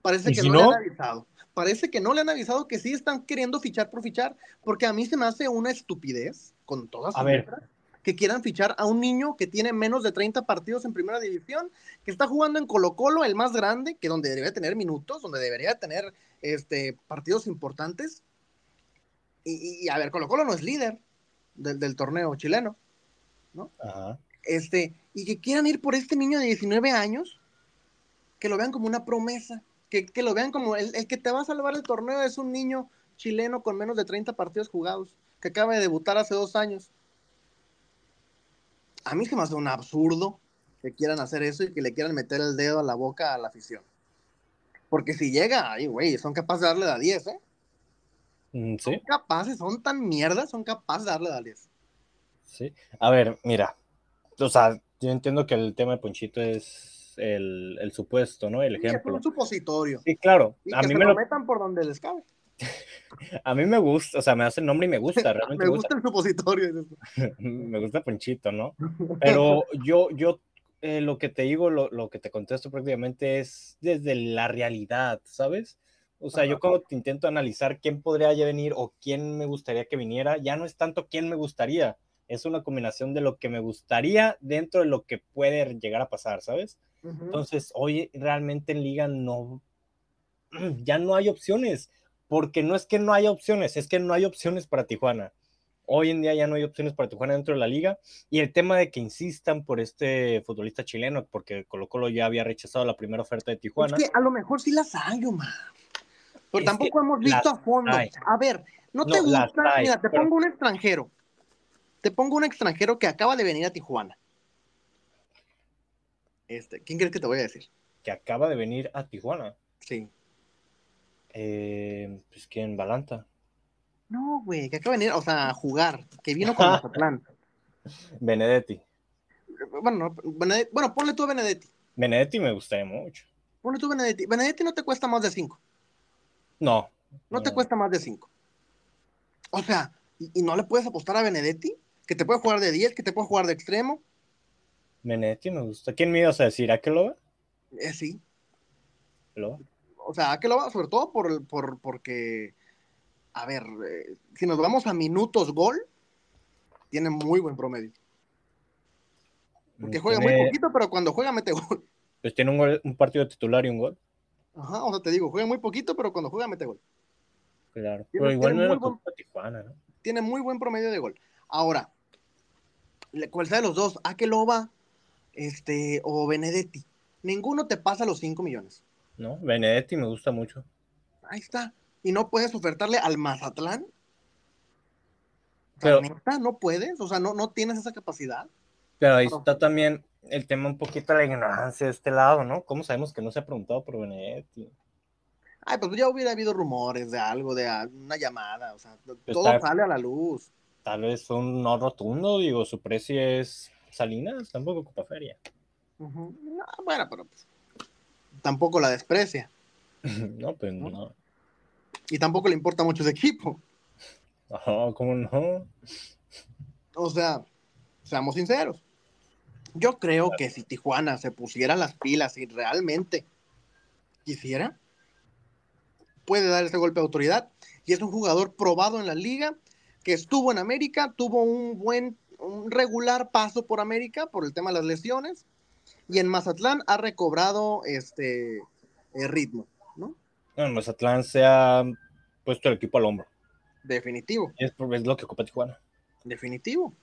Parece ¿Y que si no, no? le han avisado. Parece que no le han avisado que sí están queriendo fichar por fichar, porque a mí se me hace una estupidez, con todas sus letras, que quieran fichar a un niño que tiene menos de 30 partidos en primera división, que está jugando en Colo Colo, el más grande, que donde debería tener minutos, donde debería tener este, partidos importantes. Y, a ver, Colo Colo no es líder del, del torneo chileno, Ajá. Este, y que quieran ir por este niño de 19 años, que lo vean como una promesa, que, que lo vean como el, el que te va a salvar el torneo es un niño chileno con menos de 30 partidos jugados, que acaba de debutar hace dos años. A mí se me hace un absurdo que quieran hacer eso y que le quieran meter el dedo a la boca a la afición. Porque si llega, ay, güey, son capaces de darle la 10, ¿eh? Mm, Son Sí, capaces, son tan mierdas, son capaces de darle la 10. sí. A ver, mira. O sea, yo entiendo que el tema de Ponchito es el, el supuesto, ¿no? El Y es ejemplo. un supositorio. Sí, claro. Y A que mí, se me lo metan por donde les cabe. *laughs* a mí me gusta, o sea, me hace el nombre y me gusta, *laughs* realmente Me gusta el supositorio. *laughs* me gusta Ponchito, ¿no? Pero yo, yo eh, lo que te digo, lo, lo que te contesto prácticamente es desde la realidad, ¿sabes? O sea, yo cuando te intento analizar quién podría ya venir o quién me gustaría que viniera, ya no es tanto quién me gustaría, es una combinación de lo que me gustaría dentro de lo que puede llegar a pasar, ¿sabes? Entonces, hoy realmente en liga no, *clears throat* ya no hay opciones, porque no es que no haya opciones, es que no hay opciones para Tijuana. Hoy en día ya no hay opciones para Tijuana dentro de la liga. Y el tema de que insistan por este futbolista chileno, porque Colo Colo ya había rechazado la primera oferta de Tijuana. Es que a lo mejor sí las hay, Omar. Pero Es tampoco hemos visto a fondo. hay. A ver, ¿no te No, gusta? hay, Mira, te pero- pongo un extranjero. Te pongo un extranjero que acaba de venir a Tijuana. Este, ¿quién crees que te voy a decir? que acaba de venir a Tijuana. Sí. Eh, pues que en Balanta. No, güey, que acaba de venir, o sea, a jugar, que vino con *laughs* Mazatlán. Benedetti. Bueno, no, Benedetti- bueno, ponle tú a Benedetti. Benedetti me gustaría mucho. Ponle tú a Benedetti. Benedetti no te cuesta más de 5. No. No te cuesta más de 5. O sea, ¿y, y no le puedes apostar a Benedetti? Que te puede jugar de 10, que te puede jugar de extremo. Benedetti me gusta. ¿Quién me ibas a decir? ¿A qué lo va? Eh, sí. ¿Lo? O sea, que lo va, sobre todo por, por, porque, a ver, eh, si nos vamos a minutos gol, tiene muy buen promedio. Porque juega muy poquito, pero cuando juega mete gol. Pues tiene un, gol- un partido titular y un gol. Ajá, o sea, te digo, juega muy poquito, pero cuando juega mete gol. Claro. Tiene- Pero igual no era buen- Tijuana, ¿no? Tiene muy buen promedio de gol. Ahora, ¿cuál sea de los dos? Akeloba, este, o Benedetti. Ninguno te pasa los 5 millones. No, Benedetti me gusta mucho. Ahí está. Y no puedes ofertarle al Mazatlán. Pero- ¿neta? ¿No puedes? O sea, ¿no, no tienes esa capacidad? Pero ahí Pero- está también el tema un poquito de la ignorancia de este lado, ¿no? ¿Cómo sabemos que no se ha preguntado por Benedetti? Ay, pues ya hubiera habido rumores de algo, de una llamada, o sea, todo Está- sale a la luz. Tal vez un no rotundo, digo, su precio es Salinas, tampoco ocupa feria. No, bueno, pero pues, tampoco la desprecia *laughs* no, pues ¿No? no. y tampoco le importa mucho ese equipo. No, ¿cómo no? O sea, seamos sinceros. Yo creo que si Tijuana se pusiera las pilas y realmente quisiera, puede dar ese golpe de autoridad. Y es un jugador probado en la liga, que estuvo en América, tuvo un buen, un regular paso por América por el tema de las lesiones. Y en Mazatlán ha recobrado este eh, ritmo, ¿no? Bueno, Mazatlán se ha puesto el equipo al hombro. Definitivo, Es, es lo que ocupa Tijuana. definitivo.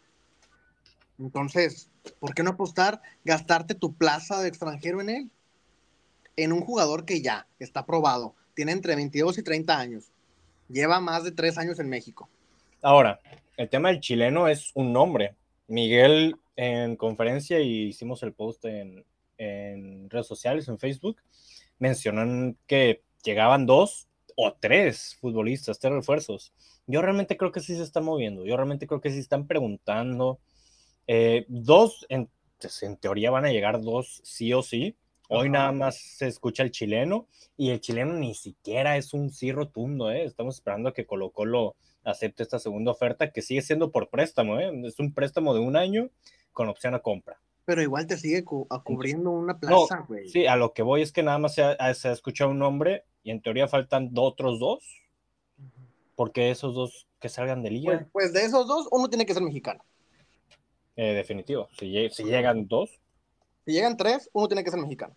Entonces, ¿por qué no apostar, gastarte tu plaza de extranjero en él? En un jugador que ya está probado, tiene entre 22 y 30 años, lleva más de 3 años en México. Ahora, el tema del chileno es un nombre. Miguel en conferencia y hicimos el post en, en redes sociales, en Facebook, mencionan que llegaban dos o tres futbolistas, tres refuerzos. Yo realmente creo que sí se están moviendo, yo realmente creo que sí están preguntando. Eh, dos, en, pues, en teoría van a llegar dos sí o sí. Hoy Ajá. nada más se escucha el chileno y el chileno ni siquiera es un sí rotundo, ¿eh? Estamos esperando a que Colo Colo acepte esta segunda oferta que sigue siendo por préstamo, ¿eh? Es un préstamo de un año con opción a compra. Pero igual te sigue cu- cubriendo una plaza, güey. Sí, a lo que voy es que nada más se ha, se ha escuchado un nombre y en teoría faltan otros dos, porque esos dos que salgan de liga, Pues, pues de esos dos, uno tiene que ser mexicano. eh, definitivo, si, lle- si llegan dos, Si llegan tres, uno tiene que ser mexicano.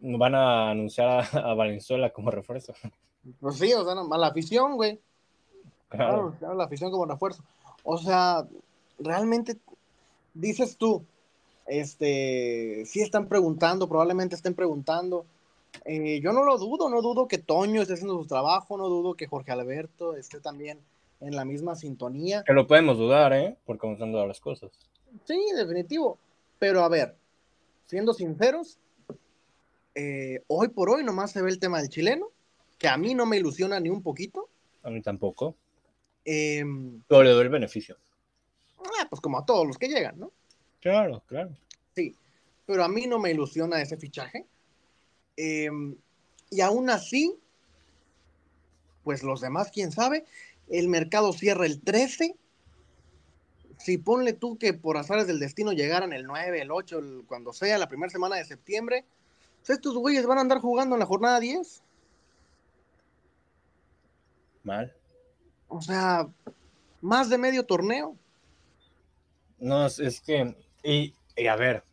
van a anunciar a, a Valenzuela como refuerzo. Pues sí, o sea, no- a la afición, güey. Claro. Claro, a la afición como refuerzo. O sea, realmente, dices tú, este, sí están preguntando, probablemente estén preguntando. Eh, yo no lo dudo, no dudo que Toño esté haciendo su trabajo, no dudo que Jorge Alberto esté también en la misma sintonía. Que lo podemos dudar, ¿eh? Por cómo están las cosas. Sí, definitivo. Pero a ver, siendo sinceros, eh, hoy por hoy nomás se ve el tema del chileno, que a mí no me ilusiona ni un poquito. A mí tampoco. Eh, Pero le doy el beneficio. ah, pues como a todos los que llegan, ¿no? Claro, claro. Sí, pero a mí no me ilusiona ese fichaje. Eh, y aún así, pues los demás, quién sabe, el mercado cierra el 13. Si ponle tú que por azares del destino llegaran el 9, el 8, el- cuando sea, la primera semana de septiembre, pues estos güeyes van a andar jugando en la jornada 10. Mal. O sea, más de medio torneo. No, es, que, y, y a ver,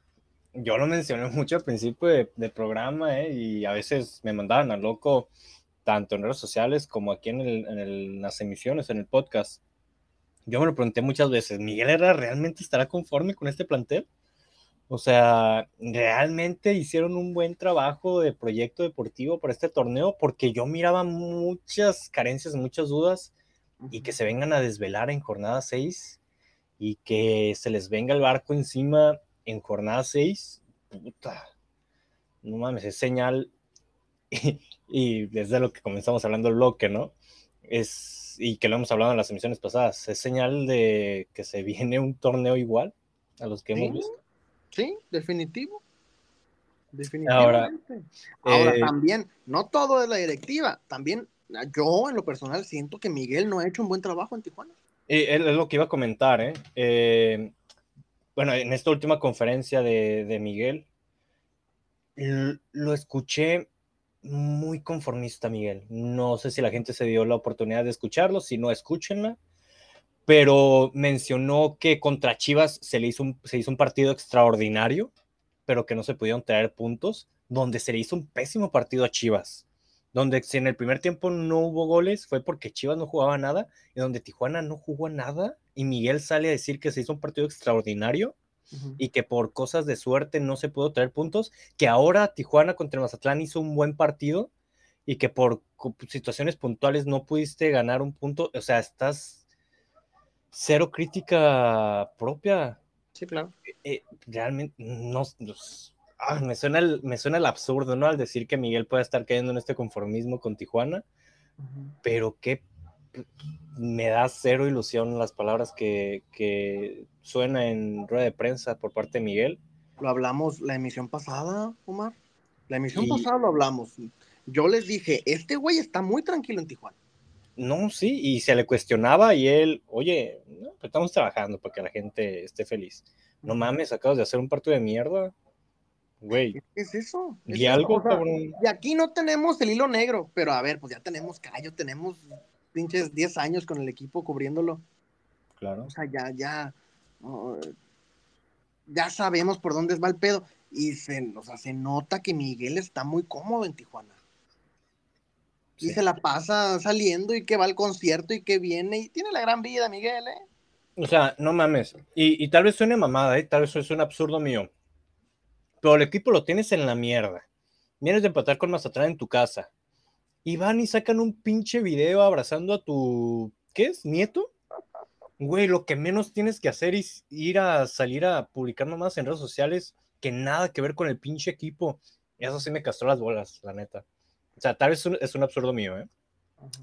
yo lo mencioné *laughs* mucho al principio de, de programa, ¿eh? y a veces me mandaban a loco, tanto en redes sociales como aquí en el- en las emisiones, en el podcast. Yo me lo pregunté muchas veces, ¿Miguel Herrera realmente estará conforme con este plantel? O sea, ¿realmente hicieron un buen trabajo de proyecto deportivo para este torneo? Porque yo miraba muchas carencias, muchas dudas, y que se vengan a desvelar en jornada 6 y que se les venga el barco encima en jornada 6, puta, no mames, es señal, *laughs* y, y desde lo que comenzamos hablando el bloque, ¿no? Es, y que lo hemos hablado en las emisiones pasadas, es señal de que se *laughs* viene un torneo igual a los que hemos visto. sí, definitivo. Definitivamente. Ahora, eh, también, no todo es la directiva, también yo en lo personal siento que Miguel no ha hecho un buen trabajo en Tijuana. Y es es lo que iba a comentar, ¿eh? Eh, bueno, en esta última conferencia de, Miguel, lo escuché muy conformista, Miguel. No sé si la gente se dio la oportunidad de escucharlo, si no, escúchenla. Pero mencionó que contra Chivas se le hizo se hizo un partido extraordinario, pero que no se pudieron traer puntos, donde se le hizo un pésimo partido a Chivas. Donde si en el primer tiempo no hubo goles fue porque Chivas no jugaba nada y donde Tijuana no jugó nada y Miguel sale a decir que se hizo un partido extraordinario y que por cosas de suerte no se pudo traer puntos, que ahora Tijuana contra el Mazatlán hizo un buen partido y que por situaciones puntuales no pudiste ganar un punto, o sea, estás cero crítica propia, Sí, claro. eh, realmente no, no- me, suena el, me suena el absurdo, ¿no? Al decir que Miguel puede estar cayendo en este conformismo con Tijuana, pero que me da cero ilusión las palabras que, que suena en rueda de prensa por parte de Miguel. Lo hablamos la emisión pasada, Omar. La emisión Y- pasada lo hablamos. Yo les dije, este güey está muy tranquilo en Tijuana. No, sí, y se le cuestionaba y él, oye, no, pues estamos trabajando para que la gente esté feliz. No mames, acabas de hacer un partido de mierda. Güey, ¿Qué es eso? Es y eso, algo, o sea, cabrón. Y aquí no tenemos el hilo negro, pero a ver, pues ya tenemos callo, tenemos pinches 10 años con el equipo cubriéndolo. Claro. O sea, ya, ya, uh, ya sabemos por dónde va el pedo. Y se, o sea, se nota que Miguel está muy cómodo en Tijuana. Y Sí. se la pasa saliendo y que va al concierto y que viene y tiene la gran vida, Miguel, ¿eh? O sea, no mames. Y, y tal vez suene mamada, ¿eh? tal vez es un absurdo mío. Pero el equipo lo tienes en la mierda. Vienes de empatar con Mazatlán en tu casa. Y van y sacan un pinche video abrazando a tu. ¿Qué es? ¿Nieto? Güey, lo que menos tienes que hacer es ir a salir a publicar nomás en redes sociales que nada que ver con el pinche equipo. Y eso sí me castró las bolas, la neta. O sea, tal vez es un, es un absurdo mío, ¿eh?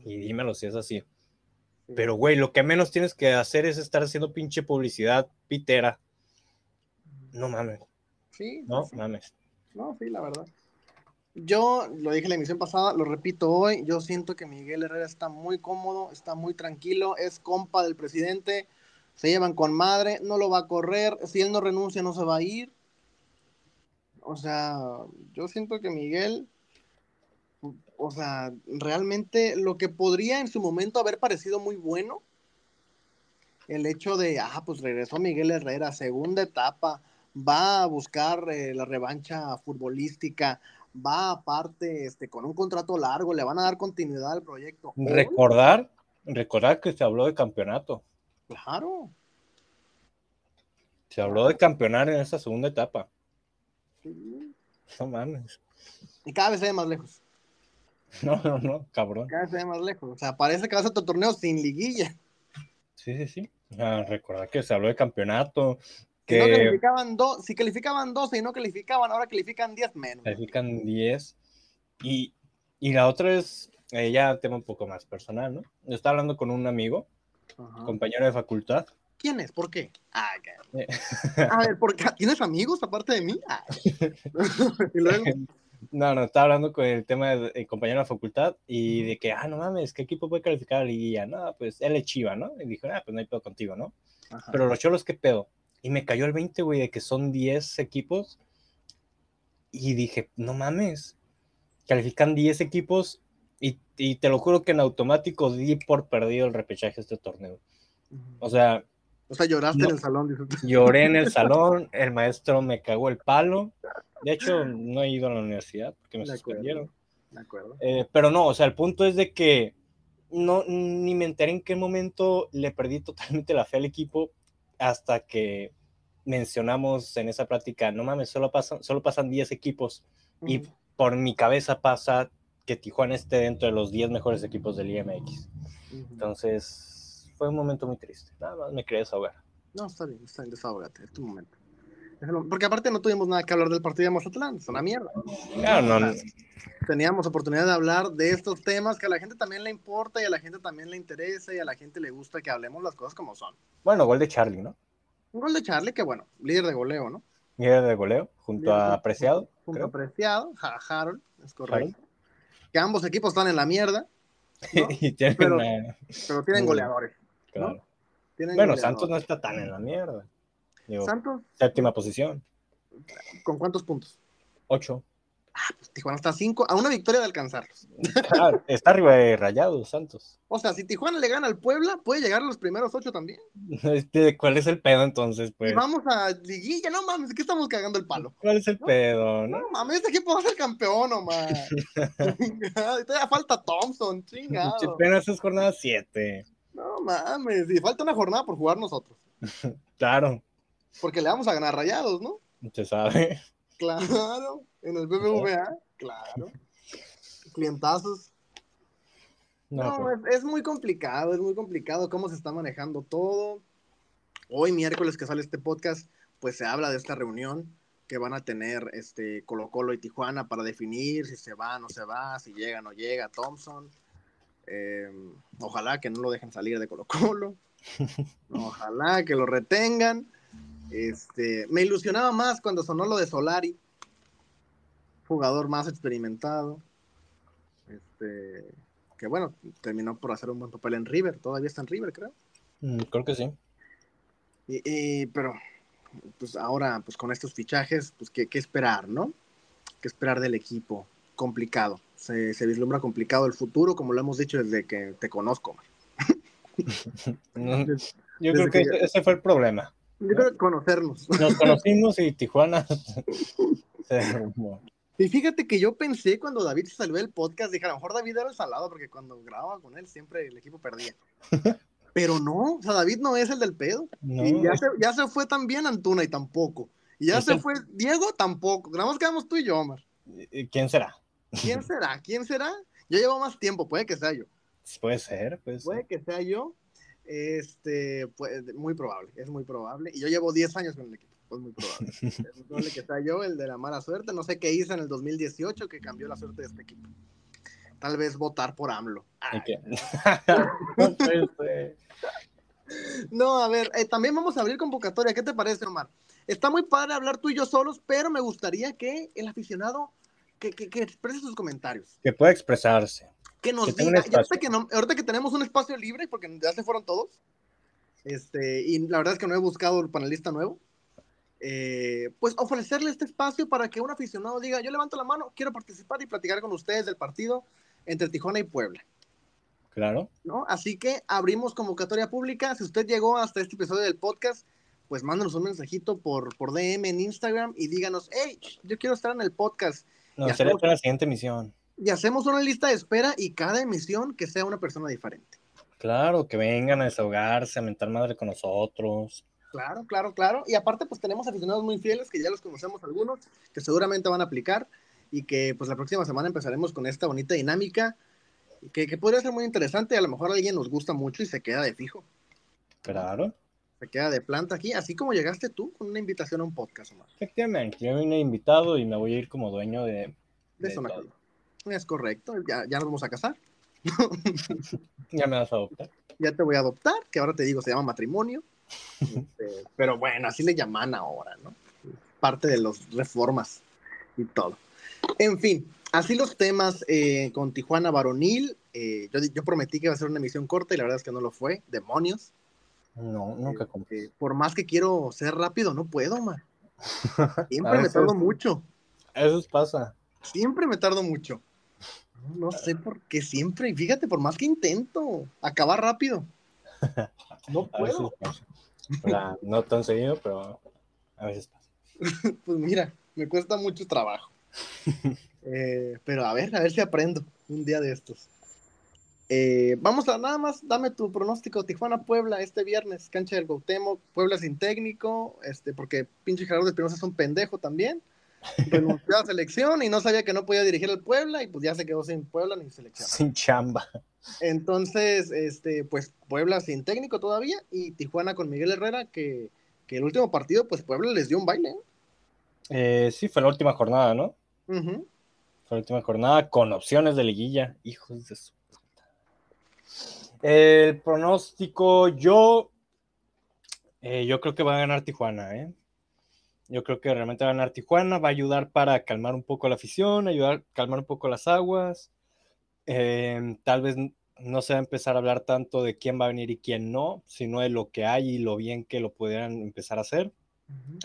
Y dímelo si es así. Pero, güey, lo que menos tienes que hacer es estar haciendo pinche publicidad pitera. No mames, Sí, no sí, mames. no, sí, la verdad. Yo lo dije en la emisión pasada, lo repito hoy, yo siento que Miguel Herrera está muy cómodo, está muy tranquilo, es compa del presidente, se llevan con madre, no lo va a correr, si él no renuncia no se va a ir. O sea, yo siento que Miguel, o sea, realmente lo que podría en su momento haber parecido muy bueno, el hecho de, ah, pues regresó Miguel Herrera, segunda etapa, va a buscar eh, la revancha futbolística, va aparte este, con un contrato largo, le van a dar continuidad al proyecto. Recordar, recordar que se habló de campeonato. claro. Se habló de campeonar en esa segunda etapa. sí. No mames. Y cada vez se ve más lejos, *laughs* No, no, no, cabrón. cada vez se ve más lejos. O sea, parece que va a tu torneo sin liguilla. Sí, sí, sí. Ah, recordar que se habló de campeonato, No que calificaban dos, si calificaban 12 y no calificaban, ahora califican 10 menos. califican 10. Y, y la otra es, eh, ya tema un poco más personal, ¿no? Yo estaba hablando con un amigo, Ajá. compañero de facultad. ¿Quién es? ¿Por qué? Ah. Eh. A ver, ¿por qué? ¿tienes amigos aparte de mí? Ah. *laughs* luego, No, no, estaba hablando con el tema de, de compañero de la facultad y de que, ah, no mames, ¿qué equipo puede calificar a la liguilla? No, pues él es Chiva, ¿no? Y dijo, ah, pues no hay pedo contigo, ¿no? Ajá. Pero los cholos, ¿qué pedo? Y me cayó el 20, güey, de que son 10 equipos. Y dije, no mames, califican 10 equipos y, y te lo juro que en automático di por perdido el repechaje de este torneo. O sea, O sea, lloraste No. en el salón. dices. lloré en el salón, *laughs* el maestro me cagó el palo. De hecho, no he ido a la universidad porque me De acuerdo. suspendieron. De acuerdo. Eh, pero no, o sea, el punto es de que no, ni me enteré en qué momento le perdí totalmente la fe al equipo hasta que mencionamos en esa práctica, no mames, solo pasan, solo pasan 10 equipos y por mi cabeza pasa que Tijuana esté dentro de los 10 mejores equipos del IMX. Entonces, fue un momento muy triste. Nada más me quería desahogar. No, está bien, está bien, desahógate, es tu momento. Porque aparte no tuvimos nada que hablar del partido de Mazatlán, es una mierda. Claro, no, no, Teníamos oportunidad de hablar de estos temas que a la gente también le importa y a la gente también le interesa y a la gente le gusta que hablemos las cosas como son. bueno, gol de Charlie, ¿no? Un gol de Charlie, que bueno, líder de goleo, ¿no? Líder de goleo, junto a Apreciado. Junto creo. a Preciado, Ja- Harold, es correcto. Que ambos equipos están en la mierda, ¿no? *laughs* y tienen Pero- una- pero tienen goleadores. claro. Tienen Bueno, goleadores. Santos no está tan en la mierda. Digo, Santos, séptima posición, ¿con cuántos puntos? ocho. Pues Tijuana está a cinco, a una victoria de alcanzarlos. Ah, está arriba de Rayados, Santos. O sea, si Tijuana le gana al Puebla, puede llegar a los primeros ocho también. *laughs* Este, ¿Cuál es el pedo entonces, pues? Y vamos a liguilla, no mames, ¿qué estamos cagando el palo? ¿Cuál es el pedo, no? No mames, este equipo va a ser campeón, nomás. Todavía falta Thompson, chingado. Apenas es jornada 7. No mames, y falta una jornada por jugar nosotros. *laughs* Claro, Porque le vamos a ganar rayados, ¿no? se sabe. Claro, en el BBVA, claro. Clientazos. No, No, pues, es, es muy complicado, es muy complicado cómo se está manejando todo. Hoy, miércoles que sale este podcast, pues se habla de esta reunión que van a tener este Colo Colo y Tijuana para definir si se va o no se va, si llega o no llega Thompson. Eh, ojalá que no lo dejen salir de Colo Colo. *laughs* Ojalá que lo retengan. Este, me ilusionaba más cuando sonó lo de Solari, jugador más experimentado. Este, que bueno, terminó por hacer un buen papel en River, todavía está en River, creo. mm, creo que sí. Y, y- pero, pues ahora, pues con estos fichajes, pues qué, qué esperar, ¿no? ¿Qué esperar del equipo? Complicado. Se, se vislumbra complicado el futuro, como lo hemos dicho desde que te conozco. *laughs* Desde- yo creo que ese fue el problema. Yo creo que. *laughs* Nos conocimos y Tijuana. *laughs* Y fíjate que yo pensé cuando David se salió del podcast, dije, a lo mejor David era el salado, porque cuando grababa con él siempre el equipo perdía. *laughs* Pero no, o sea, David no es el del pedo. No, y ya se, ya se fue también Antuna y tampoco. Y ya se fue Diego tampoco. Nada más quedamos tú y yo, Omar. ¿y ¿Quién será? ¿Quién será? ¿Quién será? Yo llevo más tiempo, puede que sea yo. Puede ser, puede Puede que sea yo. Este, pues, muy probable, es muy probable. Y yo llevo 10 años con el equipo, pues muy probable. *laughs* es muy probable que sea yo el de la mala suerte. No sé qué hice en el 2018 que cambió la suerte de este equipo. Tal vez votar por AMLO. *laughs* No a ver, eh, también vamos a abrir convocatoria. ¿Qué te parece, Omar? Está muy padre hablar tú y yo solos, pero me gustaría que el aficionado que, que, que exprese sus comentarios. que pueda expresarse. Que nos Que diga, ahorita que, no- ahorita que tenemos un espacio libre, porque ya se fueron todos, este, y la verdad es que no he buscado el panelista nuevo, eh, pues ofrecerle este espacio para que un aficionado diga, yo levanto la mano, quiero participar y platicar con ustedes del partido entre Tijuana y Puebla. Claro. ¿no? Así que abrimos convocatoria pública. Si usted llegó hasta este episodio del podcast, pues mándanos un mensajito por, por DM en Instagram y díganos, hey, yo quiero estar en el podcast. No, Ya sería estamos. para la siguiente emisión. Y hacemos una lista de espera y cada emisión que sea una persona diferente. Claro, que vengan a desahogarse, a mentar madre con nosotros. Claro, claro, claro. Y aparte, pues tenemos aficionados muy fieles que ya los conocemos algunos, que seguramente van a aplicar y que pues la próxima semana empezaremos con esta bonita dinámica que, que podría ser muy interesante. A lo mejor a alguien nos gusta mucho y se queda de fijo, Claro. se queda de planta aquí, así como llegaste tú con una invitación a un podcast, Omar. Efectivamente, yo vine invitado y me voy a ir como dueño de, De de zona todo. Es correcto, ya, ya nos vamos a casar. *laughs* Ya me vas a adoptar. Ya te voy a adoptar, que ahora te digo, se llama matrimonio. *laughs* Este, pero bueno, así le llaman ahora, ¿no? Parte de las reformas y todo. En fin, así los temas eh, con Tijuana Varonil. eh, yo, yo prometí que iba a ser una emisión corta y la verdad es que no lo fue. Demonios. No, nunca Eh, compré. eh, por más que quiero ser rápido, no puedo, man. *laughs* Siempre me tardo mucho. Eso pasa. Siempre me tardo mucho. No sé por qué siempre. Y fíjate, por más que intento acabar rápido. *laughs* No puedo. no tan seguido, pero a veces pasa. *laughs* Pues mira, me cuesta mucho trabajo. *laughs* Eh, pero a ver, a ver si aprendo un día de estos. Eh, vamos a nada más, dame tu pronóstico. Tijuana Puebla este viernes, cancha del Gautemo, Puebla sin técnico, este, porque pinche Gerardo Espinosa es un pendejo también. Renunció a la selección y no sabía que no podía dirigir al Puebla y pues ya se quedó sin Puebla ni selección. Sin chamba. Entonces, este, pues Puebla sin técnico todavía y Tijuana con Miguel Herrera, que, que el último partido, pues Puebla les dio un baile. ¿eh? Eh, sí, fue la última jornada, ¿no? Fue la última jornada con opciones de liguilla. Hijos de su puta. El pronóstico, yo. eh, yo creo que va a ganar Tijuana, ¿eh? Yo creo que realmente va a ganar Tijuana. Va a ayudar para calmar un poco la afición, ayudar a calmar un poco las aguas. Eh, tal vez no se va a empezar a hablar tanto de quién va a venir y quién no, sino de lo que hay y lo bien que lo pudieran empezar a hacer.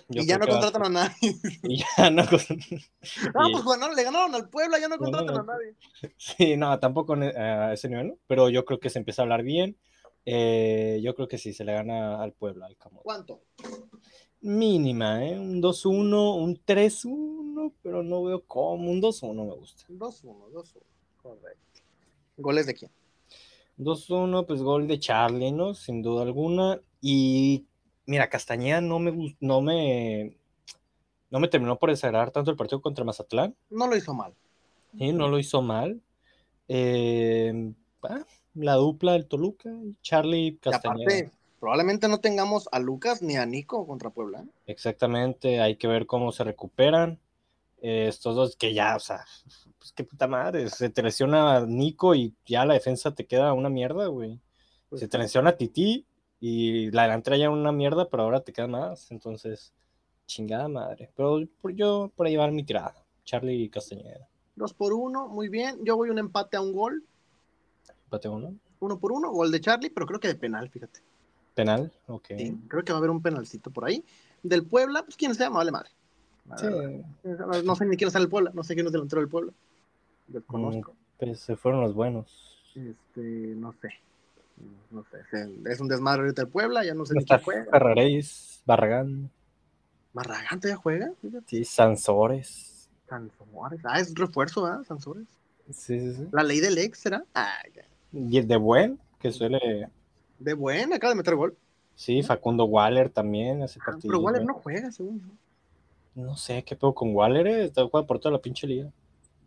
Yo y ya no va a contratan a nadie. *laughs* Y ya no. Y- pues ganaron, le ganaron al Puebla, ya no No, no, contratan a no. nadie. Sí, no, tampoco en- a ese nivel, ¿no? pero yo creo que se empieza a hablar bien. Eh, yo creo que sí, se le gana al Puebla, al Camote. ¿Cuánto? Mínima, ¿eh? Un 2-1, un 3-1, pero no veo cómo. Un 2-1 me gusta. 2-1, 2-1. Correcto. ¿Goles de quién? 2-1, pues gol de Charlie, ¿no? Sin duda alguna. Y mira, Castañeda no me no me no me terminó por desagradar tanto el partido contra Mazatlán. No lo hizo mal. ¿sí? No lo hizo mal. Eh, ah, la dupla del Toluca, Charlie Y Castañeda. aparte, probablemente no tengamos a Lucas ni a Nico contra Puebla. Exactamente, hay que ver cómo se recuperan. Eh, estos dos que ya, o sea, pues qué puta madre, se te lesiona Nico y ya la defensa te queda una mierda, güey. Pues se te lesiona Titi y la delantera ya una mierda, pero ahora te queda más, entonces, chingada madre. Pero por, yo por ahí va mi tirada, Charlie Castañeda. Dos por uno, muy bien. Yo voy un empate a un gol. Empate uno. Uno por uno, gol de Charlie, pero creo que de penal, fíjate. Penal, ok. Sí, creo que va a haber un penalcito por ahí. Del Puebla, pues quién sea, me vale madre. Sí, verdad. No, no sé ni quién es el Puebla, no sé quién es delantero del Puebla. Desconozco. pues se fueron los buenos. Este, no sé. No sé. Es- un desmadre ahorita el Puebla, ya no sé ni Está quién juega. Ferraréis, Barragán, Barragán todavía juega. Fíjate. sí, Sansores. Sansores. Ah, es refuerzo, ¿ah? Sansores. Sí, sí, sí. La ley del ex, ¿será? Ah, ya. Y el de buen, que suele. De buena, acaba de meter gol. Sí, Facundo Waller también, ese Ah, partido. pero Waller no juega, según yo. No sé qué pedo con Waller, eh, está jugando por toda la pinche liga.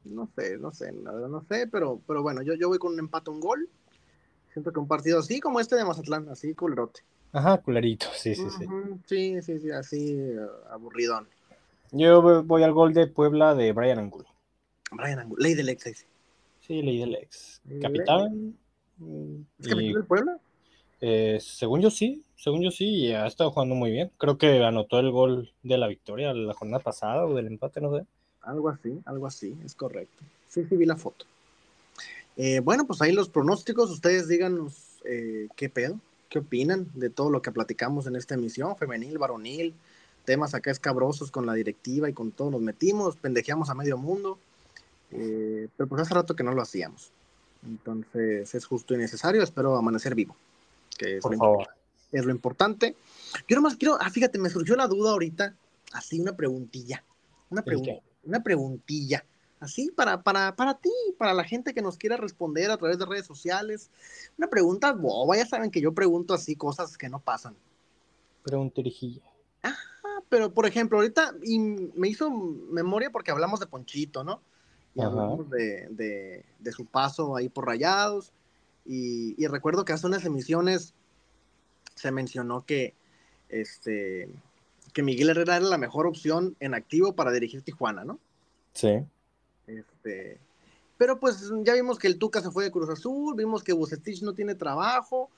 No sé, no sé, la verdad no sé, pero, pero bueno, yo, yo voy con un empate, un gol. Siento que un partido así como este de Mazatlán, así culerote. Ajá, culerito, sí, sí, sí. Sí, sí, sí, así eh, aburridón. Yo voy- al gol de Puebla de Brian Angulo. Brian Angulo, ley del ex, dice. Sí, leí del ex. Ley Capitán. ¿Es capitán del Puebla? Eh, según yo sí, según yo sí, y ha estado jugando muy bien. Creo que anotó el gol de la victoria la jornada pasada o del empate, no sé. Algo así, algo así, es correcto. Sí, sí, vi la foto. Eh, bueno, pues ahí los pronósticos, ustedes díganos eh, qué pedo, qué opinan de todo lo que platicamos en esta emisión, femenil, varonil, temas acá escabrosos con la directiva y con todos nos metimos, pendejeamos a medio mundo, eh, pero pues hace rato que no lo hacíamos. Entonces es justo y necesario, espero amanecer vivo, que es Por lo favor. es lo importante. Yo nomás quiero, ah, fíjate, me surgió la duda ahorita, así una preguntilla, una, ¿El pregunta, qué? una preguntilla, así para, para, para ti, para la gente que nos quiera responder a través de redes sociales, una pregunta boba, ya saben que yo pregunto así cosas que no pasan. Preguntirijilla. Ah, pero por ejemplo, ahorita y me hizo memoria porque hablamos de Ponchito, ¿no? Y Ajá. hablamos de, de- de su paso ahí por Rayados. Y, y recuerdo que hace unas emisiones se mencionó que, este, que Miguel Herrera era la mejor opción en activo para dirigir Tijuana, ¿no? Sí. Este, pero pues ya vimos que el Tuca se fue de Cruz Azul, vimos que Bucetich no tiene trabajo.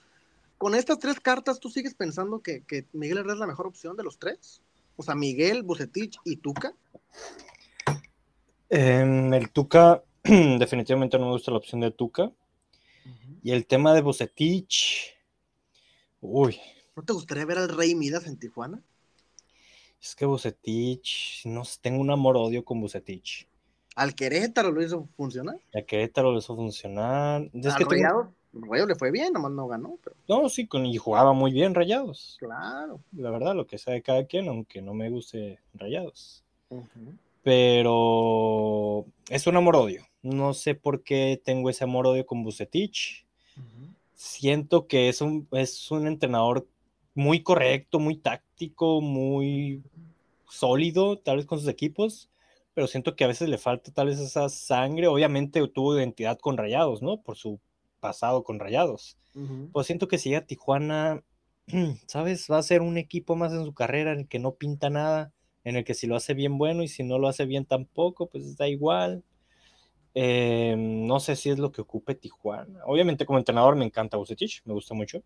Con estas tres cartas, ¿tú sigues pensando que, que Miguel Herrera es la mejor opción de los tres? O sea, Miguel, Bucetich y Tuca. El Tuca, *clears throat* definitivamente no me gusta la opción de Tuca. Y el tema de Bucetich, uy, ¿No te gustaría ver al Rey Midas en Tijuana? es que Bucetich, no sé, tengo un amor-odio con Bucetich. Al Querétaro lo hizo funcionar. A Querétaro lo hizo funcionar. Es al que tengo- Rayados le fue bien, nomás no ganó, pero No, sí, con, y jugaba muy bien Rayados. claro. La verdad, lo que sea de cada quien, aunque no me guste Rayados. Pero es un amor-odio. No sé por qué tengo ese amor-odio con Bucetich. Siento que es un, es un entrenador muy correcto, muy táctico, muy sólido, tal vez con sus equipos, pero siento que a veces le falta tal vez esa sangre. Obviamente tuvo identidad con Rayados, ¿no? Por su pasado con Rayados. Pues siento que si llega a Tijuana, *clears throat* ¿sabes? Va a ser un equipo más en su carrera en el que no pinta nada, en el que si lo hace bien bueno y si no lo hace bien tampoco, pues da igual. Eh, no sé si es lo que ocupe Tijuana. Obviamente como entrenador me encanta Bucetich, me gusta mucho,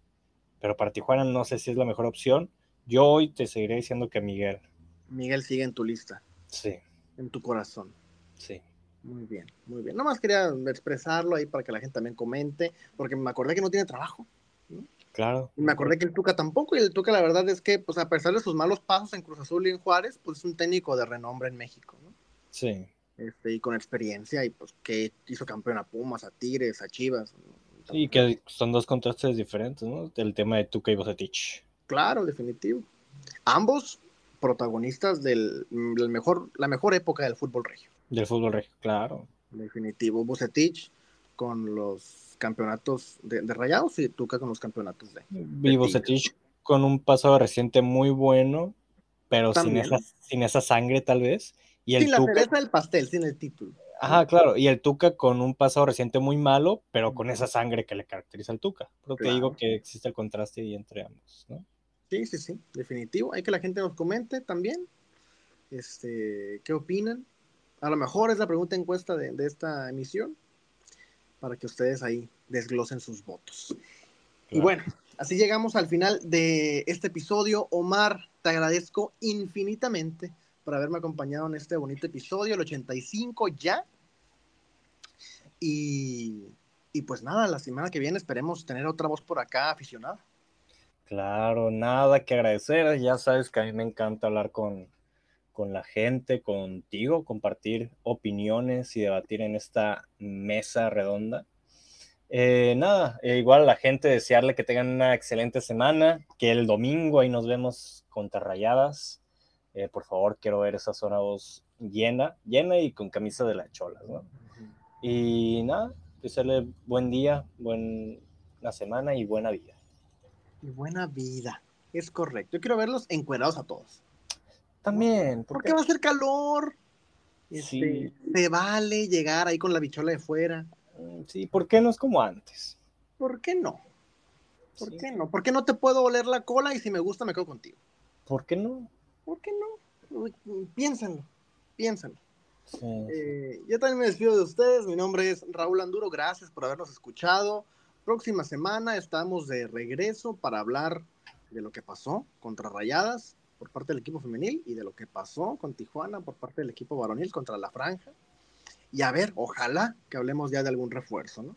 pero para Tijuana no sé si es la mejor opción. Yo hoy te seguiré diciendo que Miguel. Miguel sigue en tu lista, Sí, en tu corazón. sí. Muy bien, muy bien. Nomás quería expresarlo ahí para que la gente también comente, porque me acordé que no tiene trabajo. Claro. Y me acordé que el Tuca tampoco, y el Tuca la verdad es que, pues a pesar de sus malos pasos en Cruz Azul y en Juárez, pues es un técnico de renombre en México, ¿no? Sí. Este, y con experiencia, y pues que hizo campeón a Pumas, a Tigres, a Chivas. Y que son dos contrastes diferentes, ¿no? El tema de Tuca y Bucetich. Claro, definitivo. Ambos protagonistas del, del mejor, la mejor época del fútbol regio. Del fútbol regio, claro. Definitivo. Bucetich con los campeonatos de, de Rayados y Tuca con los campeonatos de. Y Bucetich con un pasado reciente muy bueno, pero sin esa, sin esa sangre tal vez. Y el Sin la Tuca, cereza del pastel, sin el título. ajá, claro, y el Tuca con un pasado reciente muy malo, pero con esa sangre que le caracteriza al Tuca. Te Claro. digo que existe el contraste ahí entre ambos, ¿no? Sí, sí, sí, definitivo. Hay que la gente nos comente también. Este, ¿qué opinan? A lo mejor es la pregunta encuesta de, de esta emisión para que ustedes ahí desglosen sus votos. Y bueno, así llegamos al final de este episodio. Omar, te agradezco infinitamente por haberme acompañado en este bonito episodio, el 85 ya. Y, y pues nada, la semana que viene esperemos tener otra voz por acá aficionada. Claro, nada que agradecer. Ya sabes que a mí me encanta hablar con, con la gente, contigo, compartir opiniones y debatir en esta mesa redonda. Eh, nada, eh, igual a la gente desearle que tengan una excelente semana, que el domingo ahí nos vemos contra Rayadas. Eh, por favor, quiero ver esas zona 2 llena, llena y con camisa de la chola, ¿no? Y nada, desearle buen día, buena semana y buena vida. Y buena vida, es correcto. Yo quiero verlos encuerados a todos. También, porque va a ser calor. Sí. Este, te vale llegar ahí con la bichola de fuera. Mm, sí, ¿por qué no es como antes? ¿Por qué no? ¿Por qué no? ¿Por qué no te puedo oler la cola y si me gusta me quedo contigo? ¿Por qué no? ¿Por qué no? Piénsenlo, piénsenlo. Sí. Eh, yo también me despido de ustedes. Mi nombre es Raúl Anduro. Gracias por habernos escuchado. Próxima semana estamos de regreso para hablar de lo que pasó contra Rayadas por parte del equipo femenil y de lo que pasó con Tijuana por parte del equipo varonil contra la franja. Y a ver, ojalá que hablemos ya de algún refuerzo, ¿no?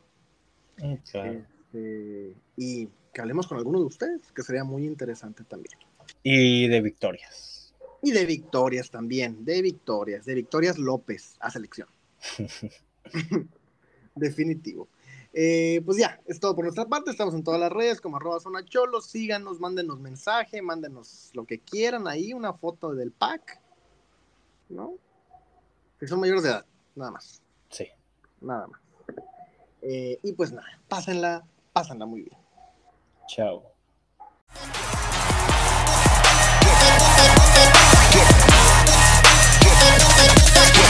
Este, y que hablemos con alguno de ustedes, que sería muy interesante también. Y de victorias. Y de victorias también, de victorias, de victorias López a selección. *laughs* Definitivo. Eh, pues ya, es todo por nuestra parte. Estamos en todas las redes como arroba zona cholo. Síganos, mándenos mensaje, mándenos lo que quieran ahí, una foto del pack. ¿No? Si son mayores de edad, nada más. Sí. Nada más. Eh, y pues nada, pásenla, pásenla muy bien. Chao. Música